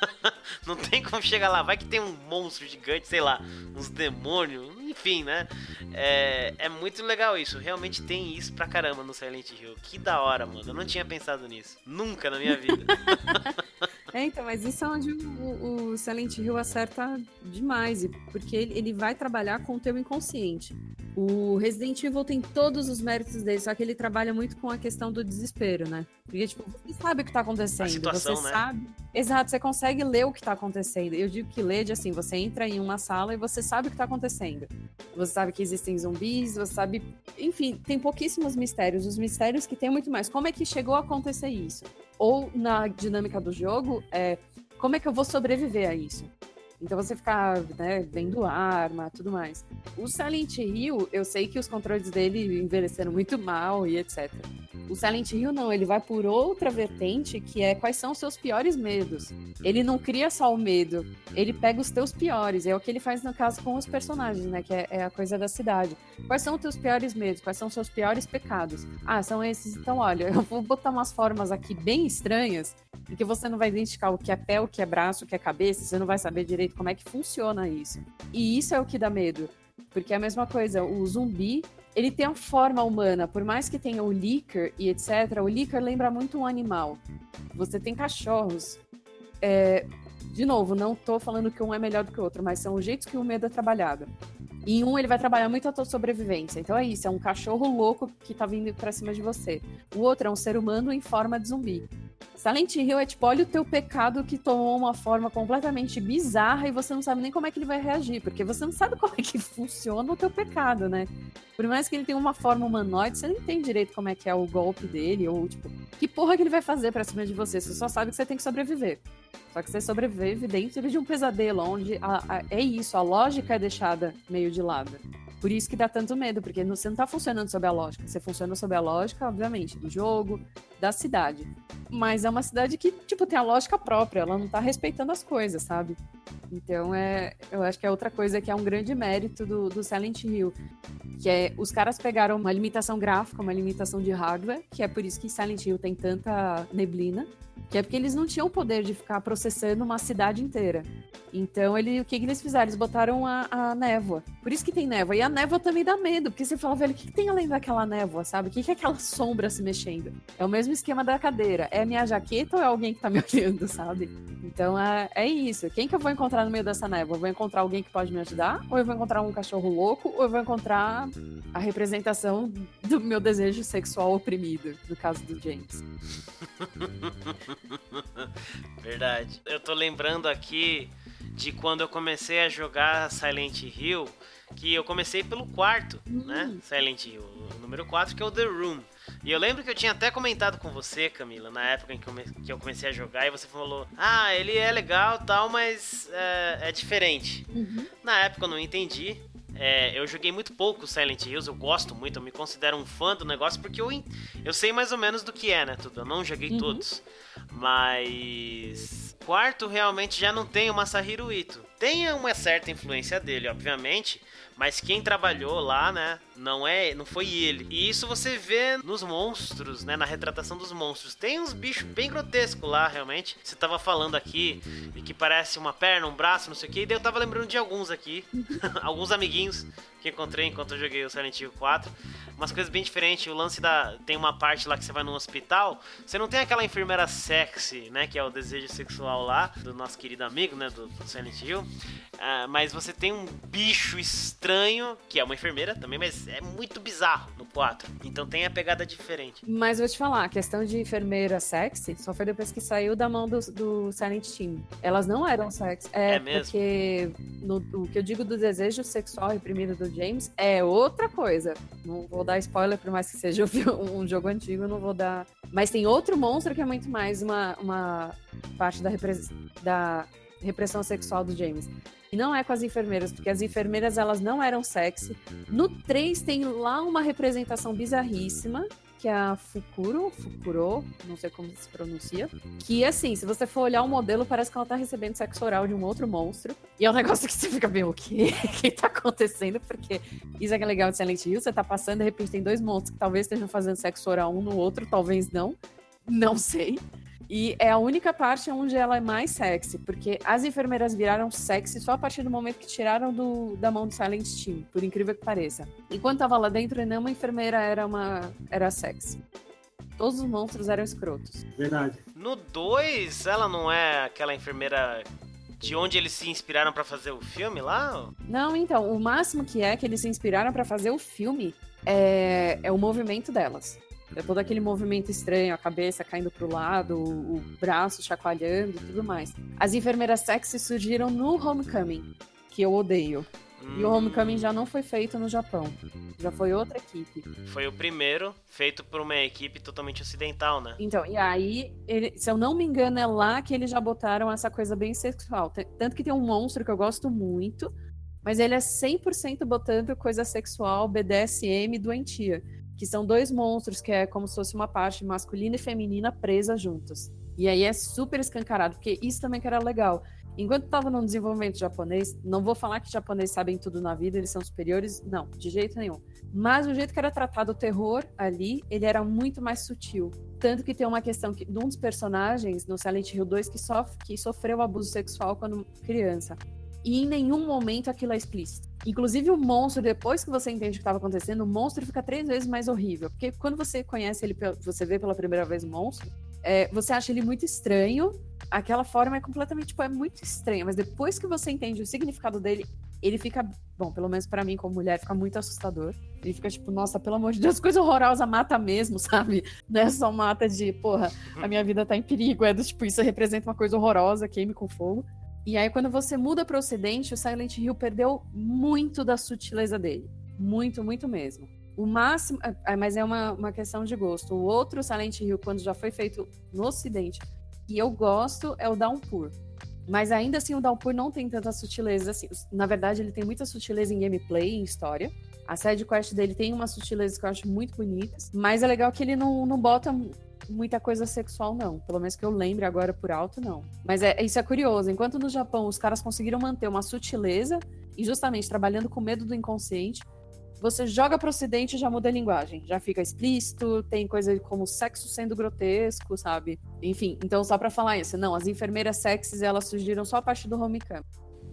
Não tem como chegar lá. Vai que tem um monstro gigante, sei lá, uns demônios, enfim, né? É, é muito legal isso. Realmente tem isso pra caramba no Silent Hill. Que da hora, mano. Eu não tinha pensado nisso. Nunca na minha vida. É, então, mas isso é onde o, o Silent Hill acerta demais, porque ele, ele vai trabalhar com o teu inconsciente. O Resident Evil tem todos os méritos dele, só que ele trabalha muito com a questão do desespero, né? Porque, tipo, você sabe o que tá acontecendo. A situação, você né? sabe. Exato, você consegue ler o que tá acontecendo. Eu digo que ler de assim, você entra em uma sala e você sabe o que tá acontecendo. Você sabe que existem zumbis, você sabe. Enfim, tem pouquíssimos mistérios. Os mistérios que tem muito mais. Como é que chegou a acontecer isso? ou na dinâmica do jogo, é como é que eu vou sobreviver a isso? Então você ficar né, vendo arma, tudo mais. O Silent Hill, eu sei que os controles dele envelheceram muito mal e etc. O Silent Hill não, ele vai por outra vertente que é quais são os seus piores medos. Ele não cria só o medo, ele pega os teus piores. É o que ele faz no caso com os personagens, né? Que é, é a coisa da cidade. Quais são os teus piores medos? Quais são os seus piores pecados? Ah, são esses. Então, olha, eu vou botar umas formas aqui bem estranhas em que você não vai identificar o que é pé, o que é braço, o que é cabeça, você não vai saber direito como é que funciona isso. E isso é o que dá medo. Porque é a mesma coisa, o zumbi, ele tem a forma humana, por mais que tenha o Licker e etc., o Licker lembra muito um animal. Você tem cachorros. É, de novo, não estou falando que um é melhor do que o outro, mas são os jeitos que o medo é trabalhado. Em um, ele vai trabalhar muito a tua sobrevivência. Então é isso, é um cachorro louco que tá vindo pra cima de você. O outro é um ser humano em forma de zumbi. Silent Hill é tipo, olha o teu pecado que tomou uma forma completamente bizarra e você não sabe nem como é que ele vai reagir, porque você não sabe como é que funciona o teu pecado, né? Por mais que ele tenha uma forma humanoide, você não entende direito como é que é o golpe dele, ou tipo, que porra que ele vai fazer pra cima de você. Você só sabe que você tem que sobreviver. Só que você sobrevive dentro de um pesadelo, onde a, a, é isso, a lógica é deixada meio de lado. Por isso que dá tanto medo, porque você não tá funcionando sob a lógica. Você funciona sob a lógica, obviamente, do jogo, da cidade. Mas é uma cidade que, tipo, tem a lógica própria, ela não tá respeitando as coisas, sabe? Então, é, eu acho que é outra coisa que é um grande mérito do, do Silent Hill. Que é, os caras pegaram uma limitação gráfica, uma limitação de hardware, que é por isso que Silent Hill tem tanta neblina, que é porque eles não tinham o poder de ficar processando uma cidade inteira. Então, ele, o que, que eles fizeram? Eles botaram a, a, névoa. Por isso que tem névoa. E a névoa também dá medo, porque você fala, velho, o que, que tem além daquela névoa, sabe? O que, que é aquela sombra se mexendo? É o mesmo esquema da cadeira. É minha jaqueta ou é alguém que tá me olhando, sabe? Então, é, é isso. Quem que eu vou encontrar no meio dessa névoa? Eu vou encontrar alguém que pode me ajudar? Ou eu vou encontrar um cachorro louco? Ou eu vou encontrar a representação do meu desejo sexual oprimido, no caso do James? Verdade. Eu tô lembrando aqui de quando eu comecei a jogar Silent Hill, que eu comecei pelo quarto, uhum. né? Silent Hill, o número 4, que é o The Room. E eu lembro que eu tinha até comentado com você, Camila, na época em que eu comecei a jogar, e você falou: Ah, ele é legal tal, mas é, é diferente. Uhum. Na época eu não entendi. É, eu joguei muito pouco Silent Hills, eu gosto muito, eu me considero um fã do negócio porque eu, eu sei mais ou menos do que é, né? Tudo. Eu não joguei uhum. todos. Mas. Quarto realmente já não tem o Masahiro Ito. Tem uma certa influência dele, obviamente, mas quem trabalhou lá, né, não é, não foi ele. E isso você vê nos monstros, né, na retratação dos monstros. Tem uns bichos bem grotescos lá, realmente. Você tava falando aqui e que parece uma perna, um braço, não sei o que, e daí eu tava lembrando de alguns aqui, alguns amiguinhos que encontrei enquanto eu joguei o Silent Hill 4. Umas coisas bem diferentes. O lance da. Tem uma parte lá que você vai no hospital. Você não tem aquela enfermeira sexy, né? Que é o desejo sexual lá, do nosso querido amigo, né? Do, do Silent Hill. Uh, mas você tem um bicho estranho, que é uma enfermeira também, mas é muito bizarro no 4. Então tem a pegada diferente. Mas vou te falar, a questão de enfermeira sexy só foi depois que saiu da mão do, do Silent Team. Elas não eram sexy. É, é mesmo? porque no, o que eu digo do desejo sexual reprimido do James é outra coisa. Não vou dar spoiler, por mais que seja um jogo antigo, não vou dar. Mas tem outro monstro que é muito mais uma, uma parte da, repres... da repressão sexual do James. E não é com as enfermeiras, porque as enfermeiras elas não eram sexy. No 3 tem lá uma representação bizarríssima que é a Fukuro, Fukuro, não sei como se pronuncia, que assim, se você for olhar o modelo, parece que ela tá recebendo sexo oral de um outro monstro. E é um negócio que você fica bem, o quê? O que tá acontecendo? Porque isso é que é legal de Silent Hill, você tá passando, de repente tem dois monstros que talvez estejam fazendo sexo oral um no outro, talvez não. Não sei. E é a única parte onde ela é mais sexy, porque as enfermeiras viraram sexy só a partir do momento que tiraram do, da mão do Silent Team, por incrível que pareça. Enquanto tava lá dentro, nenhuma enfermeira era uma era sexy. Todos os monstros eram escrotos. Verdade. No 2, ela não é aquela enfermeira de onde eles se inspiraram para fazer o filme lá? Não, então, o máximo que é que eles se inspiraram para fazer o filme é, é o movimento delas. É todo aquele movimento estranho, a cabeça caindo pro lado, o, o braço chacoalhando e tudo mais. As enfermeiras sexy surgiram no Homecoming, que eu odeio. Hum. E o Homecoming já não foi feito no Japão. Já foi outra equipe. Foi o primeiro feito por uma equipe totalmente ocidental, né? Então, e aí, ele, se eu não me engano, é lá que eles já botaram essa coisa bem sexual. Tanto que tem um monstro que eu gosto muito, mas ele é 100% botando coisa sexual, BDSM doentia que são dois monstros que é como se fosse uma parte masculina e feminina presa juntas. E aí é super escancarado, porque isso também que era legal. Enquanto estava no desenvolvimento japonês, não vou falar que japoneses sabem tudo na vida, eles são superiores, não, de jeito nenhum. Mas o jeito que era tratado o terror ali, ele era muito mais sutil. Tanto que tem uma questão que, de um dos personagens no Silent Hill 2 que, sofre, que sofreu abuso sexual quando criança. E em nenhum momento aquilo é explícito. Inclusive o monstro, depois que você entende o que estava acontecendo, o monstro fica três vezes mais horrível. Porque quando você conhece ele, você vê pela primeira vez o monstro, é, você acha ele muito estranho. Aquela forma é completamente, tipo, é muito estranha. Mas depois que você entende o significado dele, ele fica, bom, pelo menos para mim como mulher, fica muito assustador. Ele fica tipo, nossa, pelo amor de Deus, coisa horrorosa, mata mesmo, sabe? Não é só mata de, porra, a minha vida tá em perigo, é do tipo, isso representa uma coisa horrorosa, queime com fogo. E aí, quando você muda para o ocidente, o Silent Hill perdeu muito da sutileza dele. Muito, muito mesmo. O máximo. É, é, mas é uma, uma questão de gosto. O outro Silent Hill, quando já foi feito no ocidente, que eu gosto, é o Downpour. Mas ainda assim, o Downpour não tem tanta sutileza assim. Na verdade, ele tem muita sutileza em gameplay, em história. A side quest dele tem umas sutilezas que eu acho muito bonitas. Mas é legal que ele não, não bota muita coisa sexual, não. Pelo menos que eu lembre agora por alto, não. Mas é, isso é curioso. Enquanto no Japão os caras conseguiram manter uma sutileza, e justamente trabalhando com medo do inconsciente, você joga pro ocidente e já muda a linguagem. Já fica explícito, tem coisa como sexo sendo grotesco, sabe? Enfim, então só para falar isso. Não, as enfermeiras sexys, elas surgiram só a partir do homecam.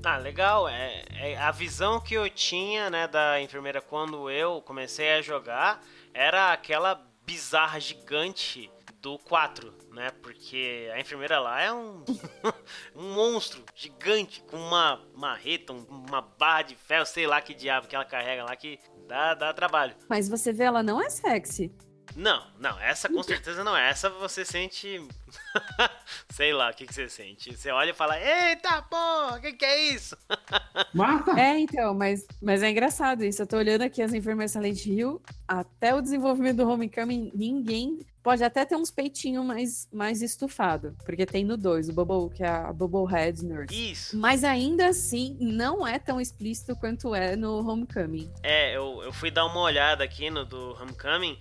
Ah, legal. É, é, a visão que eu tinha, né, da enfermeira quando eu comecei a jogar era aquela bizarra gigante do 4, né? Porque a enfermeira lá é um, um monstro gigante com uma marreta, uma barra de ferro, sei lá que diabo que ela carrega lá que dá, dá trabalho. Mas você vê, ela não é sexy. Não, não, essa com certeza não é. Essa você sente. Sei lá o que, que você sente. Você olha e fala: Eita porra, o que, que é isso? Mata! É, então, mas, mas é engraçado isso. Eu tô olhando aqui as enfermeiras Silent Hill, até o desenvolvimento do Homecoming, ninguém. Pode até ter uns peitinhos mais, mais estufado, porque tem no 2, o Bubble, que é a Bubble Head Nurse. Isso. Mas ainda assim, não é tão explícito quanto é no Homecoming. É, eu, eu fui dar uma olhada aqui no do Homecoming.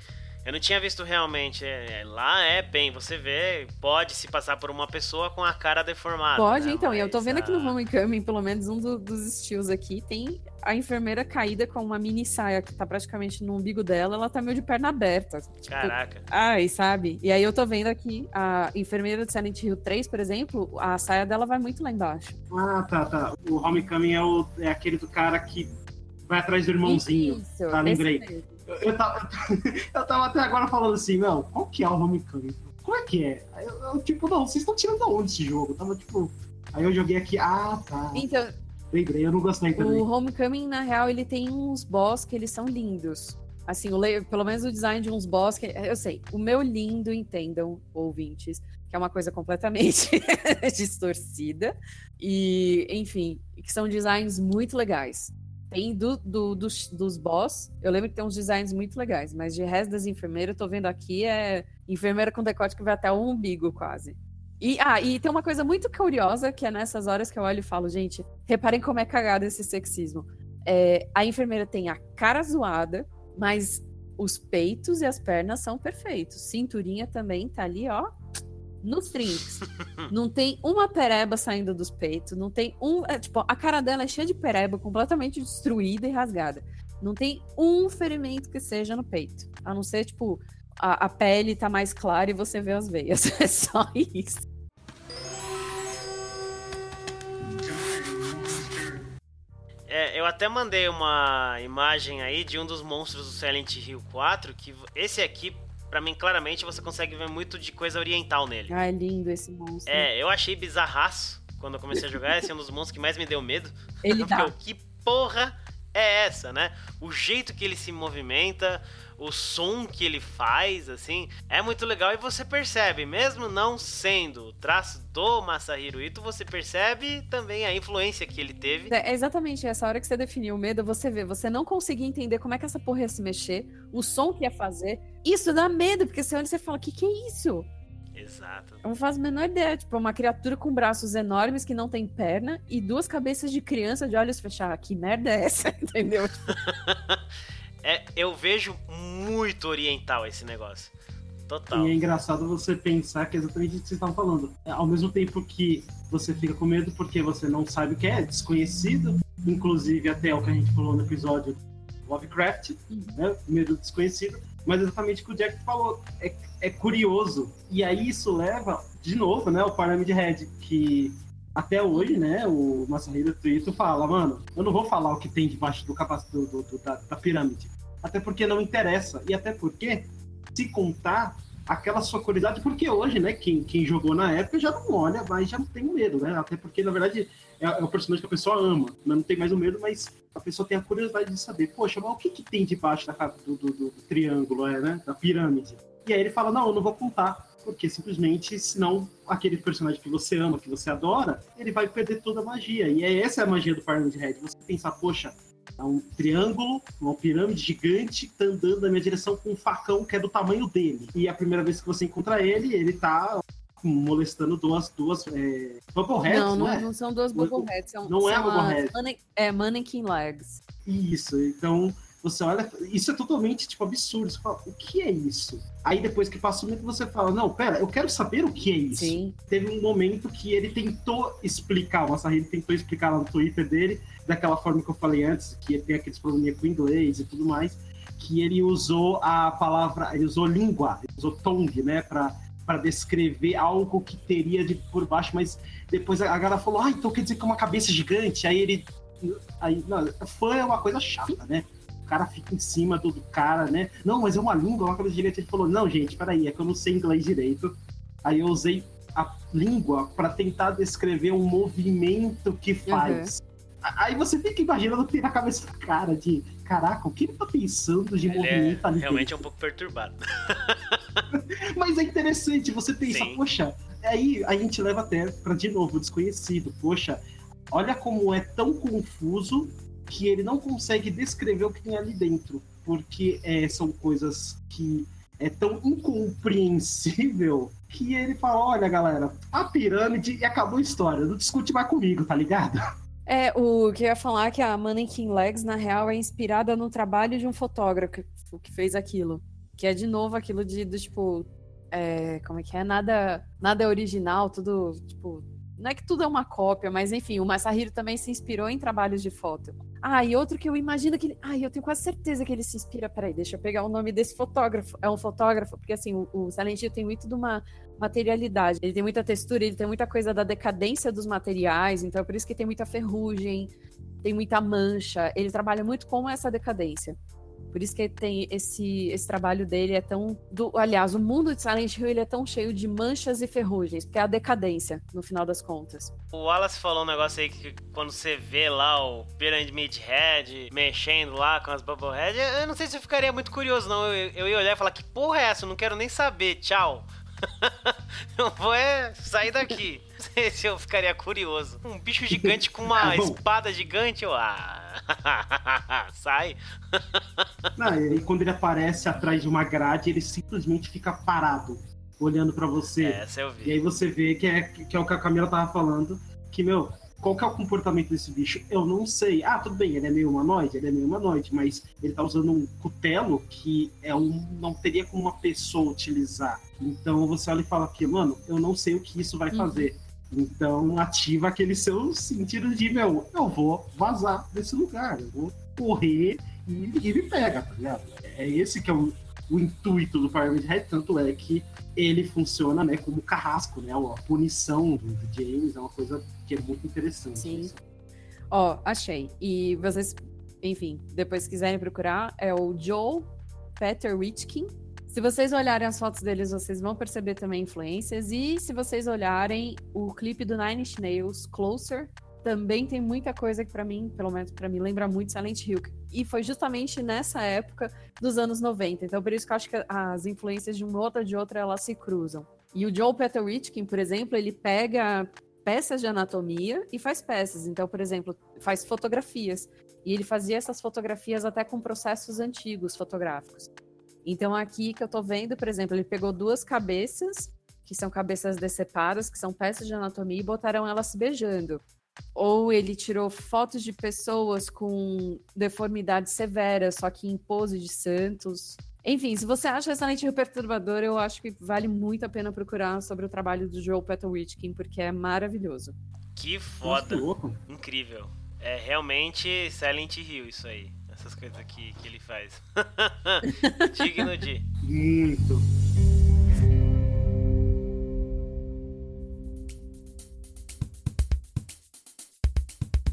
Eu não tinha visto realmente. É, é, lá é bem, você vê, pode se passar por uma pessoa com a cara deformada. Pode, né? então. Mas, e eu tô vendo aqui no Homecoming, pelo menos um do, dos estilos aqui, tem a enfermeira caída com uma mini saia que tá praticamente no umbigo dela, ela tá meio de perna aberta. Tipo, Caraca. Ai, sabe? E aí eu tô vendo aqui a enfermeira de Silent Hill 3, por exemplo, a saia dela vai muito lá embaixo. Ah, tá, tá. O Homecoming é, o, é aquele do cara que vai atrás do irmãozinho. Isso, tá, lembrei. Eu tava, eu tava até agora falando assim, não, qual que é o Homecoming? Como é que é? Eu, eu tipo, não, vocês estão tirando de onde esse jogo? Eu tava tipo. Aí eu joguei aqui, ah, tá. Então. Lembrei, eu não gostei também. O Homecoming, na real, ele tem uns boss que eles são lindos. Assim, o, pelo menos o design de uns boss que. Eu sei, o meu lindo, entendam, ouvintes, que é uma coisa completamente distorcida. E, enfim, que são designs muito legais. Tem do, do, dos, dos boss, eu lembro que tem uns designs muito legais, mas de resto das enfermeiras, eu tô vendo aqui, é enfermeira com decote que vai até o umbigo, quase. E, ah, e tem uma coisa muito curiosa, que é nessas horas que eu olho e falo, gente, reparem como é cagado esse sexismo. É, a enfermeira tem a cara zoada, mas os peitos e as pernas são perfeitos. Cinturinha também tá ali, ó, nos trinks. não tem uma pereba saindo dos peitos, não tem um. É, tipo, a cara dela é cheia de pereba, completamente destruída e rasgada. Não tem um ferimento que seja no peito. A não ser, tipo, a, a pele tá mais clara e você vê as veias. É só isso. É, eu até mandei uma imagem aí de um dos monstros do Silent Hill 4, que esse aqui para mim, claramente, você consegue ver muito de coisa oriental nele. Ah, é lindo esse monstro. É, eu achei bizarraço quando eu comecei a jogar. esse é um dos monstros que mais me deu medo. Ele dá. que porra é essa, né? O jeito que ele se movimenta, o som que ele faz, assim, é muito legal e você percebe, mesmo não sendo o traço do Masahiro Ito, você percebe também a influência que ele teve. É exatamente essa hora que você definiu o medo, você vê, você não conseguia entender como é que essa porra ia se mexer, o som que ia fazer. Isso dá medo, porque você olha e você fala, o que que é isso? Exato. Eu não faço a menor ideia. Tipo, uma criatura com braços enormes que não tem perna e duas cabeças de criança de olhos fechados. Que merda é essa? Entendeu? é, eu vejo muito oriental esse negócio. Total. E é engraçado você pensar que é exatamente o que vocês estavam falando. É, ao mesmo tempo que você fica com medo porque você não sabe o que é, desconhecido, inclusive até o que a gente falou no episódio Lovecraft, uhum. né? Medo desconhecido. Mas exatamente o que o Jack falou, é, é curioso. E aí isso leva, de novo, né, o Pyramid Head, que até hoje, né, o Masahiro Tuito fala, mano, eu não vou falar o que tem debaixo do capacete do, do, da, da pirâmide. Até porque não interessa. E até porque, se contar aquela sua curiosidade, porque hoje, né, quem, quem jogou na época já não olha, mas já não tem medo, né? Até porque, na verdade, é, é o personagem que a pessoa ama, mas não tem mais o medo, mas a pessoa tem a curiosidade de saber, poxa, mas o que, que tem debaixo da, do, do, do, triângulo, é, né? Da pirâmide. E aí ele fala, não, eu não vou contar. Porque simplesmente, senão aquele personagem que você ama, que você adora, ele vai perder toda a magia. E é essa é a magia do Pyramid Head. Você pensar, poxa, é um triângulo, uma pirâmide gigante que tá andando na minha direção com um facão que é do tamanho dele. E a primeira vez que você encontra ele, ele tá molestando duas, duas é, Bubbleheads, não, não, não, é? não são duas Bubbleheads, são, não são é Bubblehead. Mane é Mannequin Legs. Isso, então você olha, isso é totalmente tipo absurdo. Você fala, o que é isso? Aí depois que passa o momento você fala, não, pera, eu quero saber o que é isso. Sim. Teve um momento que ele tentou explicar, o Massahiro tentou explicar lá no Twitter dele, daquela forma que eu falei antes, que ele tem aqueles probleminha com inglês e tudo mais, que ele usou a palavra, ele usou língua, ele usou tongue, né, pra para descrever algo que teria de por baixo, mas depois a galera falou, ah, então quer dizer que é uma cabeça gigante. Aí ele. Aí, não, fã é uma coisa chata, né? O cara fica em cima do, do cara, né? Não, mas é uma língua, é uma cabeça gigante. Ele falou, não, gente, peraí, é que eu não sei inglês direito. Aí eu usei a língua para tentar descrever um movimento que faz. Uhum. Aí você fica imaginando o que tem na cabeça do cara de caraca, o que ele tá pensando de ele movimento é ali? Realmente dentro? é um pouco perturbado. Mas é interessante você pensar, Sim. poxa, aí a gente leva até para de novo o desconhecido. Poxa, olha como é tão confuso que ele não consegue descrever o que tem ali dentro, porque é, são coisas que é tão incompreensível que ele fala: olha, galera, a pirâmide e acabou a história, não discute mais comigo, tá ligado? É, o que eu ia falar é que a Mannequin Legs, na real, é inspirada no trabalho de um fotógrafo que fez aquilo. Que é de novo aquilo de, do tipo. É, como é que é? Nada, nada original, tudo, tipo. Não é que tudo é uma cópia, mas enfim, o Masahiro também se inspirou em trabalhos de foto. Ah, e outro que eu imagino que. Ah, eu tenho quase certeza que ele se inspira. Peraí, deixa eu pegar o nome desse fotógrafo. É um fotógrafo, porque assim, o, o Silent Hill tem muito de uma materialidade. Ele tem muita textura, ele tem muita coisa da decadência dos materiais, então é por isso que tem muita ferrugem, tem muita mancha. Ele trabalha muito com essa decadência. Por isso que tem esse, esse trabalho dele é tão. Do, aliás, o mundo de Silent Hill ele é tão cheio de manchas e ferrugens, porque é a decadência, no final das contas. O Wallace falou um negócio aí que quando você vê lá o Pyramid Head mexendo lá com as Bubblehead, eu não sei se eu ficaria muito curioso, não. Eu, eu ia olhar e falar: que porra é essa? Eu não quero nem saber, tchau. eu vou é sair daqui. Não sei se eu ficaria curioso. Um bicho gigante com uma espada gigante, eu. Ah, sai. Não, e quando ele aparece atrás de uma grade, ele simplesmente fica parado, olhando para você. Essa eu vi. E aí você vê que é, que é o que a Camila tava falando, que, meu, qual que é o comportamento desse bicho? Eu não sei. Ah, tudo bem, ele é meio humanoide, ele é meio humanoide, mas ele tá usando um cutelo que é um, não teria como uma pessoa utilizar. Então você olha e fala aqui, mano, eu não sei o que isso vai uhum. Então ativa aquele seu sentido de, meu, eu vou vazar desse lugar, eu vou correr e, e me pega, tá ligado? É esse que é o, o intuito do Pyramid Head, tanto é que ele funciona né, como carrasco, né? A punição do James é uma coisa que é muito interessante. Sim. Ó, oh, achei. E vocês, enfim, depois quiserem procurar, é o Joe Peter Richkin. Se vocês olharem as fotos deles, vocês vão perceber também influências. E se vocês olharem o clipe do Nine Inch Nails, Closer, também tem muita coisa que para mim, pelo menos para mim, lembra muito Silent Hill. E foi justamente nessa época dos anos 90. Então por isso que eu acho que as influências de uma outra de outra elas se cruzam. E o Joe Peter Richkin, por exemplo, ele pega peças de anatomia e faz peças. Então, por exemplo, faz fotografias. E ele fazia essas fotografias até com processos antigos fotográficos. Então aqui que eu tô vendo, por exemplo, ele pegou duas cabeças, que são cabeças decepadas, que são peças de anatomia, e botaram elas se beijando ou ele tirou fotos de pessoas com deformidades severas, só que em pose de santos. Enfim, se você acha excelente e perturbador, eu acho que vale muito a pena procurar sobre o trabalho do Joel Petowitkin, porque é maravilhoso. Que foda! Incrível. É realmente Silent Hill isso aí. Essas coisas que, que ele faz. Digno de. Muito.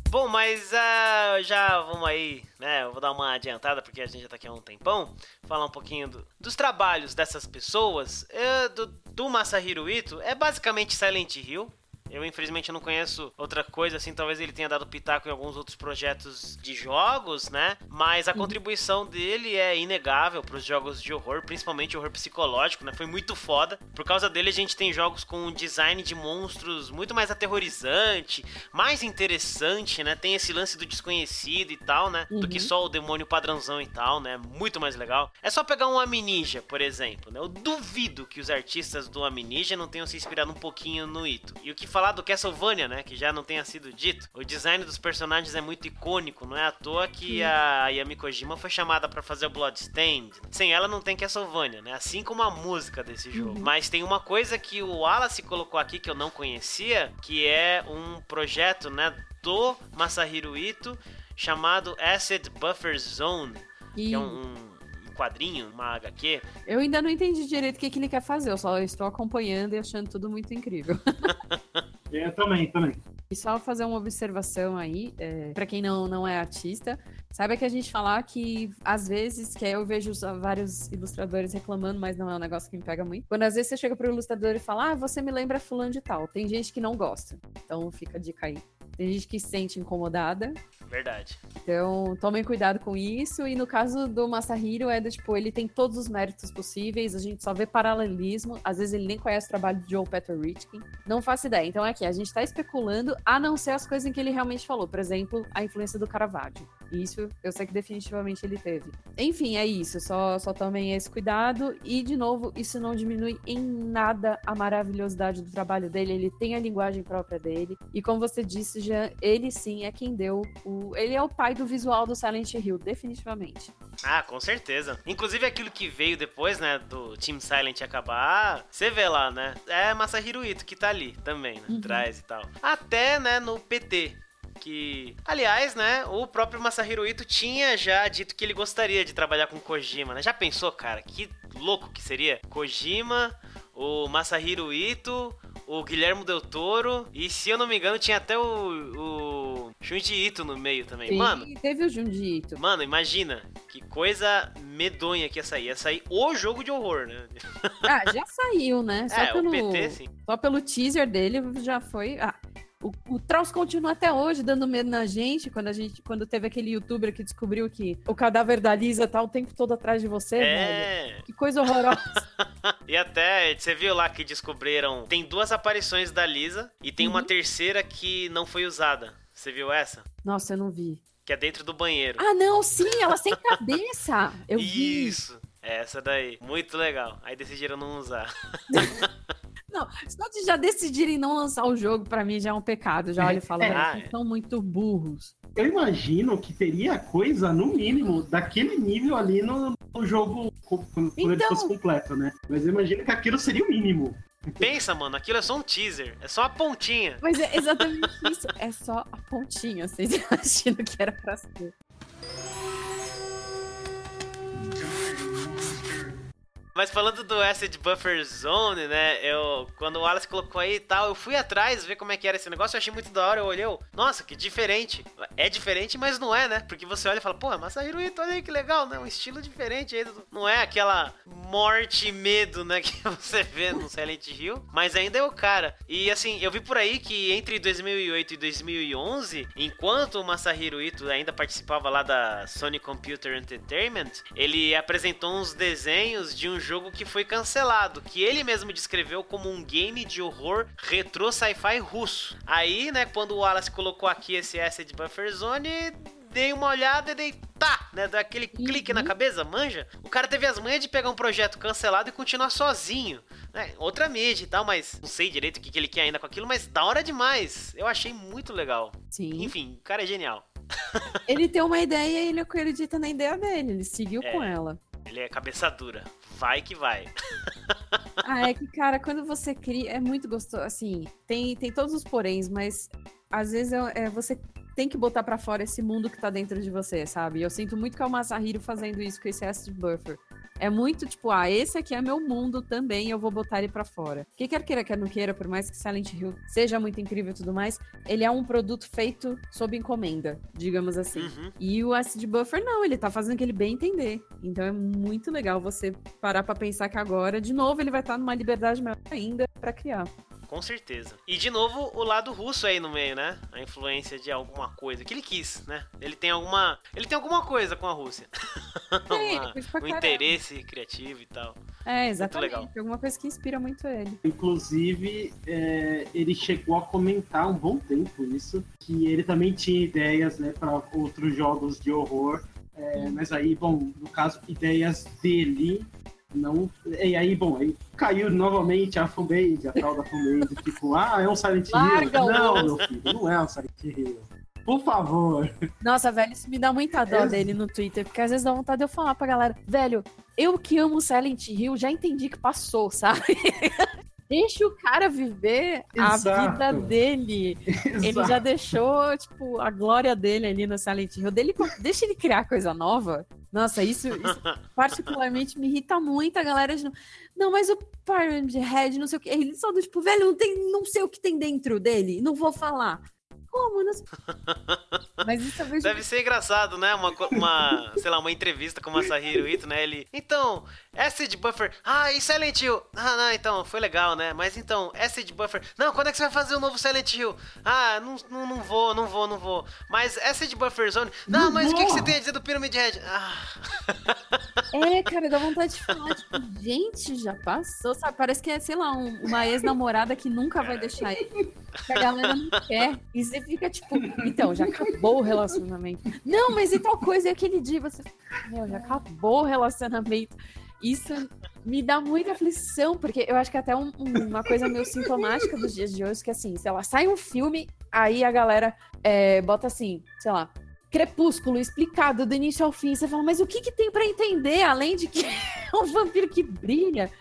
Bom, mas uh, já vamos aí, né? Eu vou dar uma adiantada porque a gente já tá aqui há um tempão. Falar um pouquinho do, dos trabalhos dessas pessoas. Uh, do, do Masahiro Ito. É basicamente Silent Hill. Eu, infelizmente, não conheço outra coisa, assim, talvez ele tenha dado pitaco em alguns outros projetos de jogos, né? Mas a uhum. contribuição dele é inegável para os jogos de horror, principalmente horror psicológico, né? Foi muito foda. Por causa dele, a gente tem jogos com um design de monstros muito mais aterrorizante, mais interessante, né? Tem esse lance do desconhecido e tal, né? Uhum. Do que uhum. só o demônio padrãozão e tal, né? Muito mais legal. É só pegar um Amnesia, por exemplo, né? Eu duvido que os artistas do Amnesia não tenham se inspirado um pouquinho no Ito. E o que falar do Castlevania, né? Que já não tenha sido dito. O design dos personagens é muito icônico, não é à toa que a Yami Kojima foi chamada para fazer o Bloodstained. Sem ela não tem Castlevania, né? Assim como a música desse jogo. Uhum. Mas tem uma coisa que o Wallace colocou aqui que eu não conhecia, que é um projeto, né, do Masahiro Ito chamado Acid Buffer Zone, e... que é um, um quadrinho, uma HQ. Eu ainda não entendi direito o que, que ele quer fazer, eu só estou acompanhando e achando tudo muito incrível. eu também, também. E só fazer uma observação aí, é, para quem não, não é artista, saiba que a gente falar que às vezes, que eu vejo vários ilustradores reclamando, mas não é um negócio que me pega muito. Quando às vezes você chega pro ilustrador e fala, ah, você me lembra fulano de tal. Tem gente que não gosta. Então fica a dica aí. Tem gente que se sente incomodada. Verdade. Então, tomem cuidado com isso. E no caso do Masahiro, é do tipo, ele tem todos os méritos possíveis, a gente só vê paralelismo. Às vezes ele nem conhece o trabalho de Joe Peter Richkin. Não faço ideia. Então, é aqui, a gente tá especulando, a não ser as coisas em que ele realmente falou. Por exemplo, a influência do Caravaggio. Isso eu sei que definitivamente ele teve. Enfim, é isso. Só, só tomem esse cuidado. E, de novo, isso não diminui em nada a maravilhosidade do trabalho dele. Ele tem a linguagem própria dele. E como você disse, Ele sim é quem deu o. Ele é o pai do visual do Silent Hill, definitivamente. Ah, com certeza. Inclusive aquilo que veio depois, né, do Team Silent acabar, você vê lá, né? É Masahiro Ito que tá ali também, né? Uhum. Traz e tal. Até, né, no PT que, aliás, né, o próprio Masahiro Ito tinha já dito que ele gostaria de trabalhar com Kojima, né? Já pensou, cara? Que louco que seria? Kojima, o Masahiro Ito, o Guilherme Del Toro e, se eu não me engano, tinha até o, o Junji Ito no meio também. Sim, mano, teve o Junji Ito. Mano, imagina que coisa medonha que ia sair. Ia sair o jogo de horror, né? Ah, já saiu, né? Só é, pelo, o PT, sim. Só pelo teaser dele já foi... Ah, o, o Traus continua até hoje dando medo na gente quando a gente quando teve aquele youtuber que descobriu que o cadáver da Lisa tá o tempo todo atrás de você, é... velho. Que coisa horrorosa. e até, você viu lá que descobriram, tem duas aparições da Lisa e tem uhum. uma terceira que não foi usada. Você viu essa? Nossa, eu não vi. Que é dentro do banheiro. Ah, não, sim, ela sem cabeça. Eu vi. Isso. Essa daí. Muito legal. Aí decidiram não usar. Não, só de já decidirem não lançar o jogo, para mim já é um pecado. Já olha e fala, é, ah, é. são muito burros. Eu imagino que teria coisa, no mínimo, daquele nível ali no, no jogo quando então... ele fosse completo, né? Mas eu imagino que aquilo seria o mínimo. Pensa, mano, aquilo é só um teaser, é só a pontinha. Mas é exatamente isso, é só a pontinha. Vocês imaginam que era pra ser. Mas falando do Acid Buffer Zone, né? Eu, quando o Wallace colocou aí e tal, eu fui atrás ver como é que era esse negócio. Eu achei muito da hora. Eu olhei, nossa, que diferente. É diferente, mas não é, né? Porque você olha e fala, pô, Masahiro Ito, olha aí que legal, né? Um estilo diferente aí. Não é aquela morte e medo, né? Que você vê no Silent Hill. Mas ainda é o cara. E assim, eu vi por aí que entre 2008 e 2011, enquanto o Masahiro Ito ainda participava lá da Sony Computer Entertainment, ele apresentou uns desenhos de um jogo que foi cancelado, que ele mesmo descreveu como um game de horror retrô sci-fi russo. Aí, né, quando o Wallace colocou aqui esse Acid Buffer Zone, dei uma olhada e dei tá, né, daquele uhum. clique na cabeça, manja. O cara teve as manhas de pegar um projeto cancelado e continuar sozinho, né? Outra mídia e tal, mas não sei direito o que, que ele quer ainda com aquilo, mas da hora demais. Eu achei muito legal. Sim. Enfim, o cara é genial. ele tem uma ideia e ele acredita na ideia dele, ele seguiu é, com ela. Ele é cabeça dura vai que vai. ah, é que, cara, quando você cria, é muito gostoso. Assim, tem, tem todos os poréns, mas às vezes é, é você tem que botar para fora esse mundo que tá dentro de você, sabe? Eu sinto muito que é o Masahiro fazendo isso com esse Acid Buffer. É muito tipo, ah, esse aqui é meu mundo também, eu vou botar ele para fora. Que quer queira, quer não queira, por mais que Silent Hill seja muito incrível e tudo mais, ele é um produto feito sob encomenda, digamos assim. Uhum. E o Acid Buffer não, ele tá fazendo aquele bem entender. Então é muito legal você parar para pensar que agora, de novo, ele vai estar tá numa liberdade maior ainda para criar. Com certeza. E de novo, o lado russo aí no meio, né? A influência de alguma coisa que ele quis, né? Ele tem alguma. Ele tem alguma coisa com a Rússia. Tem, Uma- um interesse criativo e tal. É, exatamente. legal. Alguma coisa que inspira muito ele. Inclusive, é, ele chegou a comentar há um bom tempo isso, que ele também tinha ideias né, para outros jogos de horror. é, mas aí, bom, no caso, ideias dele não. E aí, bom, aí caiu novamente a fanbase, a tal da fanbase, tipo, ah, é um Silent Hill. Não, meu filho, não é um Silent Hill. Por favor. Nossa, velho, isso me dá muita dó Ex- dele no Twitter, porque às vezes dá vontade de eu falar pra galera, velho, eu que amo Silent Hill, já entendi que passou, sabe? Deixa o cara viver a Exato. vida dele. Ele Exato. já deixou, tipo, a glória dele ali no Silent Hill. Dele, deixa ele criar coisa nova. Nossa, isso, isso particularmente me irrita muito a galera de. Não, mas o Pyramid Head, não sei o que. Ele só do tipo, velho, não, tem, não sei o que tem dentro dele, não vou falar. Como? Não sei- Mas isso eu vejo. Deve ser engraçado, né? Uma, uma sei lá, uma entrevista com o Masahiro Ito, né? Ele, então, Acid Buffer, ah, e Silent Hill? Ah, não, então, foi legal, né? Mas então, Acid Buffer, não, quando é que você vai fazer o novo Silent Hill? Ah, não, não, não vou, não vou, não vou. Mas Acid Buffer Zone, não, Não mas o que, que você tem a dizer do Pyramid Head? Ah, É, cara, dá vontade de falar, tipo, gente, já passou, sabe? Parece que é, sei lá, um- uma ex-namorada que nunca vai deixar ele. Que a galera não quer. E você fica, tipo, então, já acabou o relacionamento. Não, mas e tal coisa, e aquele dia você. Meu, já acabou o relacionamento. Isso me dá muita aflição, porque eu acho que é até um- um- uma coisa meio sintomática dos dias de hoje, que assim, sei lá, sai um filme, aí a galera é, bota assim, sei lá, Crepúsculo explicado do início ao fim. Você fala, mas o que, que tem pra entender além de que é um vampiro que brilha?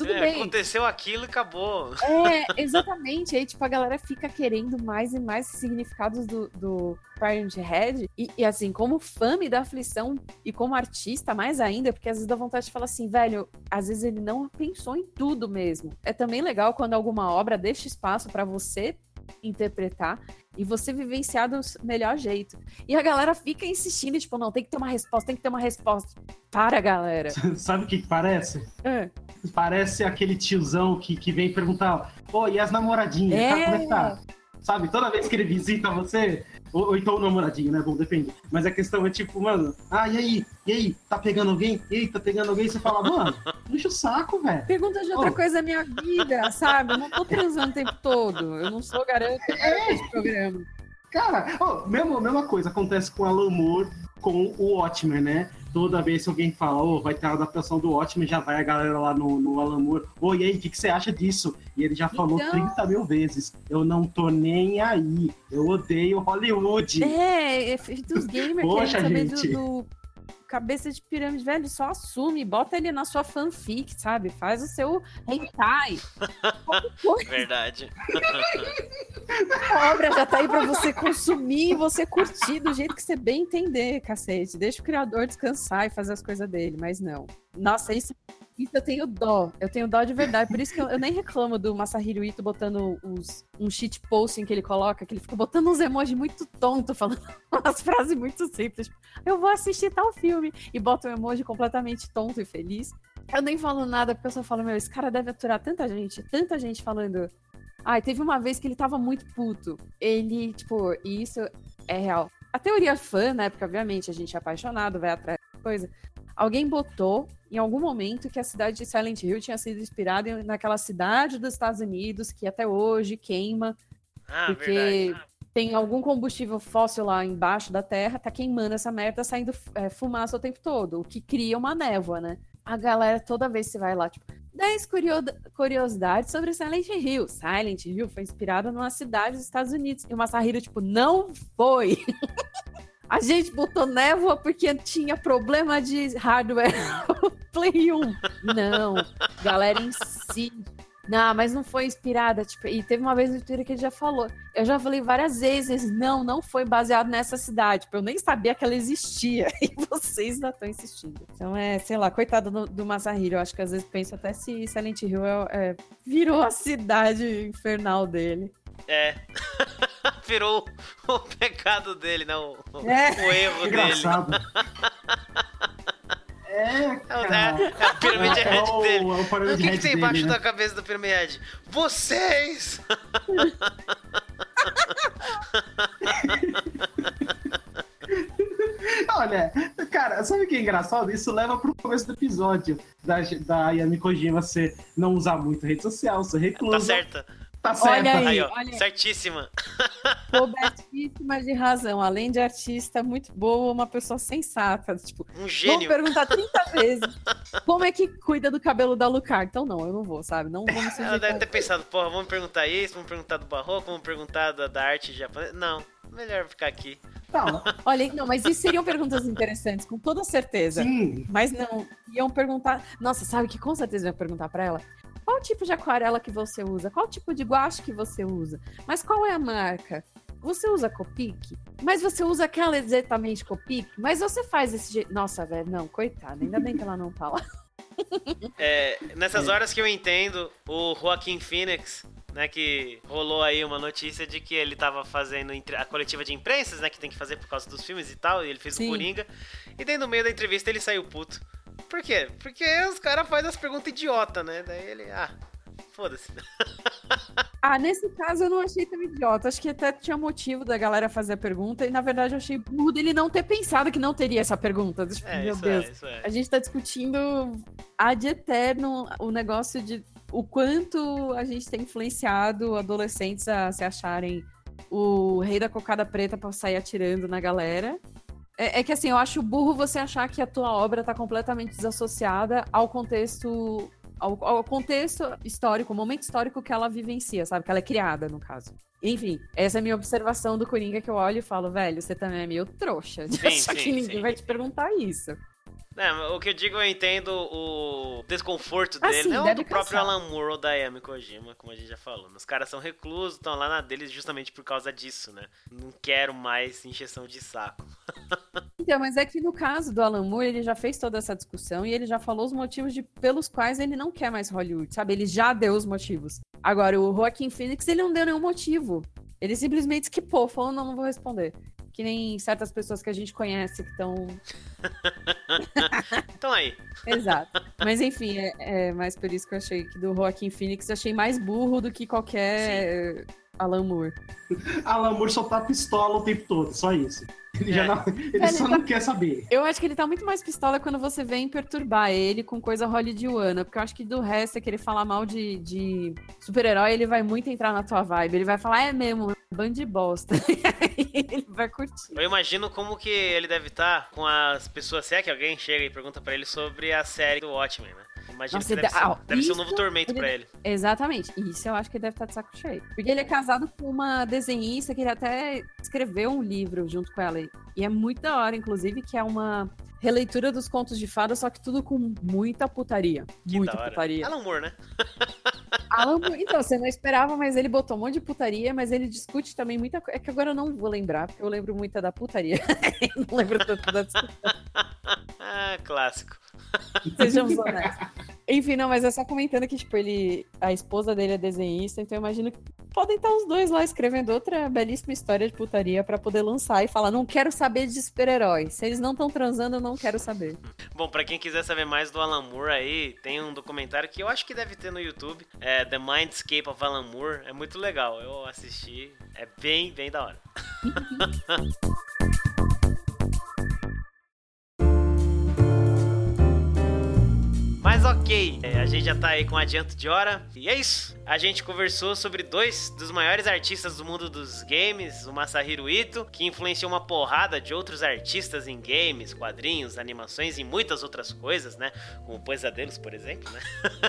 Tudo é, bem. aconteceu aquilo e acabou. É, exatamente. Aí, tipo, a galera fica querendo mais e mais significados do, do Parent Head. E, e, assim, como fã me dá aflição e como artista, mais ainda, porque às vezes dá vontade de falar assim, velho, às vezes ele não pensou em tudo mesmo. É também legal quando alguma obra deixa espaço pra você interpretar e você vivenciar do melhor jeito. E a galera fica insistindo, tipo, não, tem que ter uma resposta, tem que ter uma resposta. Para, galera. Sabe o que parece? É. Parece aquele tiozão que, que vem perguntar: Pô, e as namoradinhas? É. Tá, como é que tá? Sabe, toda vez que ele visita você, ou, ou então o namoradinho, né? Bom, depende. Mas a questão é tipo, mano, ah, e aí? E aí? Tá pegando alguém? E aí, tá pegando alguém? Você fala, mano, deixa o saco, velho. Pergunta de outra Oh. coisa da minha vida, sabe? Eu não tô transando o tempo todo. Eu não sou garota de programa. Cara, ó, mesmo, mesma coisa acontece com Alan Moore com o Watchmen, né? Toda vez que alguém fala, ô, vai ter a adaptação do Watchmen, já vai a galera lá no, no Alan Moore, ô, e aí, o que, que você acha disso? E ele já falou Então- 30 mil vezes, eu não tô nem aí, eu odeio Hollywood. É, é dos gamers Poxa, saber gente. do, do cabeça de pirâmide, velho, só assume, bota ele na sua fanfic, sabe? Faz o seu hentai. Verdade. a obra já tá aí pra você consumir e você curtir do jeito que você bem entender, cacete. Deixa o criador descansar e fazer as coisas dele, mas não. Nossa, isso, isso eu tenho dó. Eu tenho dó de verdade. Por isso que eu, eu nem reclamo do Masahiro Ito botando uns, um shit posting que ele coloca, que ele fica botando uns emojis muito tonto, falando umas frases muito simples. Tipo, eu vou assistir tal filme e bota um emoji completamente tonto e feliz. Eu nem falo nada, porque eu só falo, meu, esse cara deve aturar tanta gente, tanta gente falando. Ai, teve uma vez que ele tava muito puto. Ele, tipo, e isso é real. A teoria fã, né? Porque obviamente a gente é apaixonado, vai atrás da coisa. Alguém botou em algum momento que a cidade de Silent Hill tinha sido inspirada naquela cidade dos Estados Unidos que até hoje queima, Ah, porque verdade. tem algum combustível fóssil lá embaixo da terra, tá queimando essa merda, saindo é, fumaça o tempo todo, o que cria uma névoa, né? A galera, toda vez você vai lá, tipo, 10 curio- curiosidades sobre Silent Hill. Silent Hill foi inspirada numa cidade dos Estados Unidos. E o Masahiro, tipo, não foi. A gente botou névoa porque tinha problema de hardware Play 1. Não, galera em si. Não, mas não foi inspirada. Tipo, e teve uma vez no Twitter que ele já falou. Eu já falei várias vezes, não, não foi baseado nessa cidade. Tipo, eu nem sabia que ela existia. E vocês ainda estão insistindo. Então é, sei lá, coitado do, do Masahiro. Eu acho que às vezes penso até se Silent Hill é- é, virou a cidade infernal dele. É. Virou o pecado dele, não. O, É. o erro dele. Engraçado. É, cara. É, é a pirâmide É head o- dele. é o o Pyramid que, que Head tem embaixo dele, né? da cabeça do pirâmide head? Vocês! Olha, cara, sabe o que é engraçado? Isso leva pro começo do episódio da, da Yami Kojima você não usar muito rede social, ser recluso. Tá certa. Tá certo. Olha aí. Aí, ó. olha aí. Certíssima. Cobertíssima de razão. Além de artista muito boa, uma pessoa sensata. Tipo, Um vamos gênio. perguntar 30 vezes como é que cuida do cabelo da Lucar. Então não, eu não vou, sabe? Não vou me Ela deve ter pensado, porra, vamos perguntar isso, vamos perguntar do barroco, vamos perguntar da, da arte japonesa. Não, melhor ficar aqui. Não, Olha, não, mas isso seriam perguntas interessantes, com toda certeza. sim. Mas não, iam perguntar. Nossa, sabe que com certeza iam perguntar pra ela? Qual tipo de aquarela que você usa? Qual tipo de guache que você usa? Mas qual é a marca? Você usa Copic? Mas você usa aquela exatamente Copic? Mas você faz esse jeito. Nossa, velho, não, coitada. Ainda bem que ela não tá lá. É, nessas É. horas que eu entendo, o Joaquim Phoenix, né, que rolou aí uma notícia de que ele tava fazendo entre- a coletiva de imprensas, né, que tem que fazer por causa dos filmes e tal, e ele fez Sim. o Coringa, e daí no meio da entrevista ele saiu puto. Por quê? Porque os caras fazem as perguntas idiota, né? Daí ele, ah, foda-se. Ah, nesse caso eu não achei tão idiota. Acho que até tinha motivo da galera fazer a pergunta. E na verdade eu achei burro dele não ter pensado que não teria essa pergunta. Tipo, É, meu Deus. é, é. A gente tá discutindo ad eterno o negócio de o quanto a gente tem influenciado adolescentes a se acharem o rei da cocada preta pra sair atirando na galera. É, é que assim, eu acho burro você achar que a tua obra tá completamente desassociada ao contexto. Ao, ao contexto histórico, o momento histórico que ela vivencia, sabe? Que ela é criada, no caso. Enfim, essa é a minha observação do Coringa que eu olho e falo, velho, você também é meio trouxa de Sim, achar sim, que ninguém sim. vai te perguntar isso. É, o que eu digo, eu entendo o desconforto Ah, dele, sim, não do próprio cansar. Alan Moore ou da Yami Kojima, como a gente já falou. Os caras são reclusos, estão lá na deles justamente por causa disso, né? Não quero mais injeção de saco. Então, mas é que no caso do Alan Moore, ele já fez toda essa discussão e ele já falou os motivos de, pelos quais ele não quer mais Hollywood, sabe? Ele já deu os motivos. Agora, o Joaquim Phoenix, ele não deu nenhum motivo. Ele simplesmente esquipou, falou, não, não vou responder. Que nem certas pessoas que a gente conhece que estão... Então aí, Exato. Mas enfim, é, é mais por isso que eu achei que do Joaquim Phoenix, eu achei mais burro do que qualquer Alan Moore. Alan Moore só tá pistola o tempo todo, só isso. Ele, já É. não, ele Ele só tá- não quer saber. Eu acho que ele tá muito mais pistola quando você vem perturbar ele com coisa hollywoodiana, porque eu acho que do resto é que ele falar mal de, de super-herói, ele vai muito entrar na tua vibe. Ele vai falar, é mesmo, bando de bosta. E aí ele vai curtir. eu imagino como que ele deve estar com as pessoas, se é que alguém chega e pergunta pra ele sobre a série do Watchmen, né? Imagino Nossa, deve, ser, ah, deve ser um novo tormento ele- pra ele. Exatamente. Isso eu acho que ele deve estar de saco cheio. Porque ele é casado com uma desenhista que ele até escreveu um livro junto com ela. E é muito da hora, inclusive, que é uma releitura dos contos de fada, só que tudo com muita putaria. Que muita putaria. Alan Moore, né? Alan Moore- então, você não esperava, mas ele botou um monte de putaria, mas ele discute também muita coisa. É que agora eu não vou lembrar, porque eu lembro muito da putaria. não lembro tanto da discussão, Ah, clássico. sejamos honestos. Enfim, não, mas é só comentando que, tipo, ele. A esposa dele é desenhista, então eu imagino que podem estar os dois lá escrevendo outra belíssima história de putaria pra poder lançar e falar: não quero saber de super-herói. Se eles não estão transando, eu não quero saber. Bom, pra quem quiser saber mais do Alan Moore aí, tem um documentário que eu acho que deve ter no YouTube, é The Mindscape of Alan Moore, é muito legal, eu assisti, é bem, bem da hora. Mas ok, é, a gente já tá aí com adianto de hora. E é isso. A gente conversou sobre dois dos maiores artistas do mundo dos games, o Masahiro Ito, que influenciou uma porrada de outros artistas em games, quadrinhos, animações e muitas outras coisas, né? Como Pesadelos, por exemplo, né?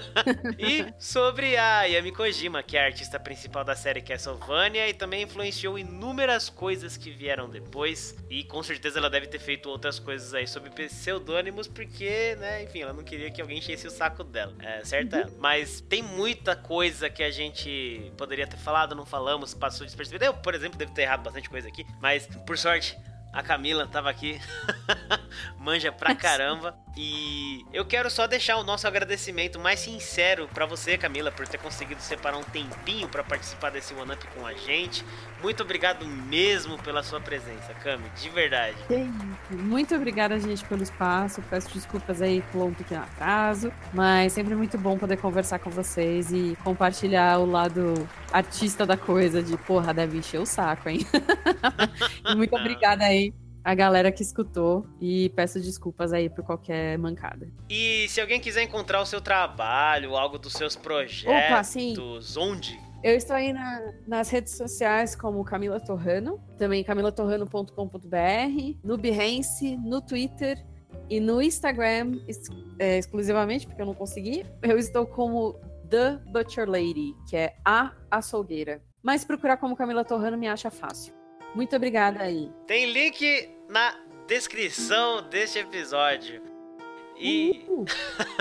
e sobre a Yami Kojima, que é a artista principal da série Castlevania e também influenciou inúmeras coisas que vieram depois. E com certeza ela deve ter feito outras coisas aí sob pseudônimos, porque, né, enfim, ela não queria que alguém enchesse o saco dela. É, certo? é. Mas tem muita coisa que a gente poderia ter falado, não falamos, passou despercebido. Eu, por exemplo, devo ter errado bastante coisa aqui, mas por sorte. A Camila tava aqui manja pra caramba. E eu quero só deixar o nosso agradecimento mais sincero para você, Camila, por ter conseguido separar um tempinho para participar desse One Up com a gente. Muito obrigado mesmo pela sua presença, Cami, de verdade. Muito obrigada, gente, pelo espaço. Peço desculpas aí por um pequeno atraso, mas sempre muito bom poder conversar com vocês e compartilhar o lado artista da coisa, de porra, deve encher o saco, hein? e muito obrigada aí a galera que escutou e peço desculpas aí por qualquer mancada. E se alguém quiser encontrar o seu trabalho, algo dos seus projetos, Opa, sim. onde? Eu estou aí na, nas redes sociais como Camila Torrano, também camilatorrano.com.br, no Behance, no Twitter e no Instagram, é, exclusivamente, porque eu não consegui. Eu estou como The Butcher Lady, que é a açougueira. Mas procurar como Camila Torrano me acha fácil. Muito obrigada aí. Tem link na descrição deste episódio. E. Uh.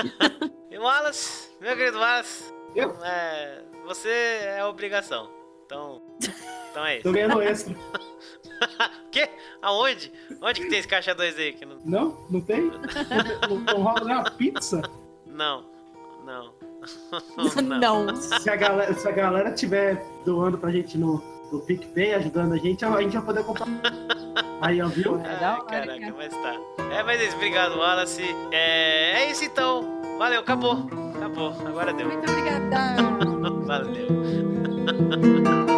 e Wallace, meu querido Wallace. Eu? É, você é obrigação. Então. Então é isso. Tô ganhando extra. que? Aonde? Onde que tem esse caixa 2 aí? Que não... não, não tem? não, não rola nem uma pizza? Não, não. não. não. Se a galera, se a galera tiver doando pra gente no, do PicPay ajudando a gente, a gente vai poder comprar. Aí, ó, viu? É, caraca, mas tá. É, mas é isso. Obrigado, Wallace. É, é isso então. Valeu, acabou. Acabou. Agora deu. Muito obrigada. Valeu.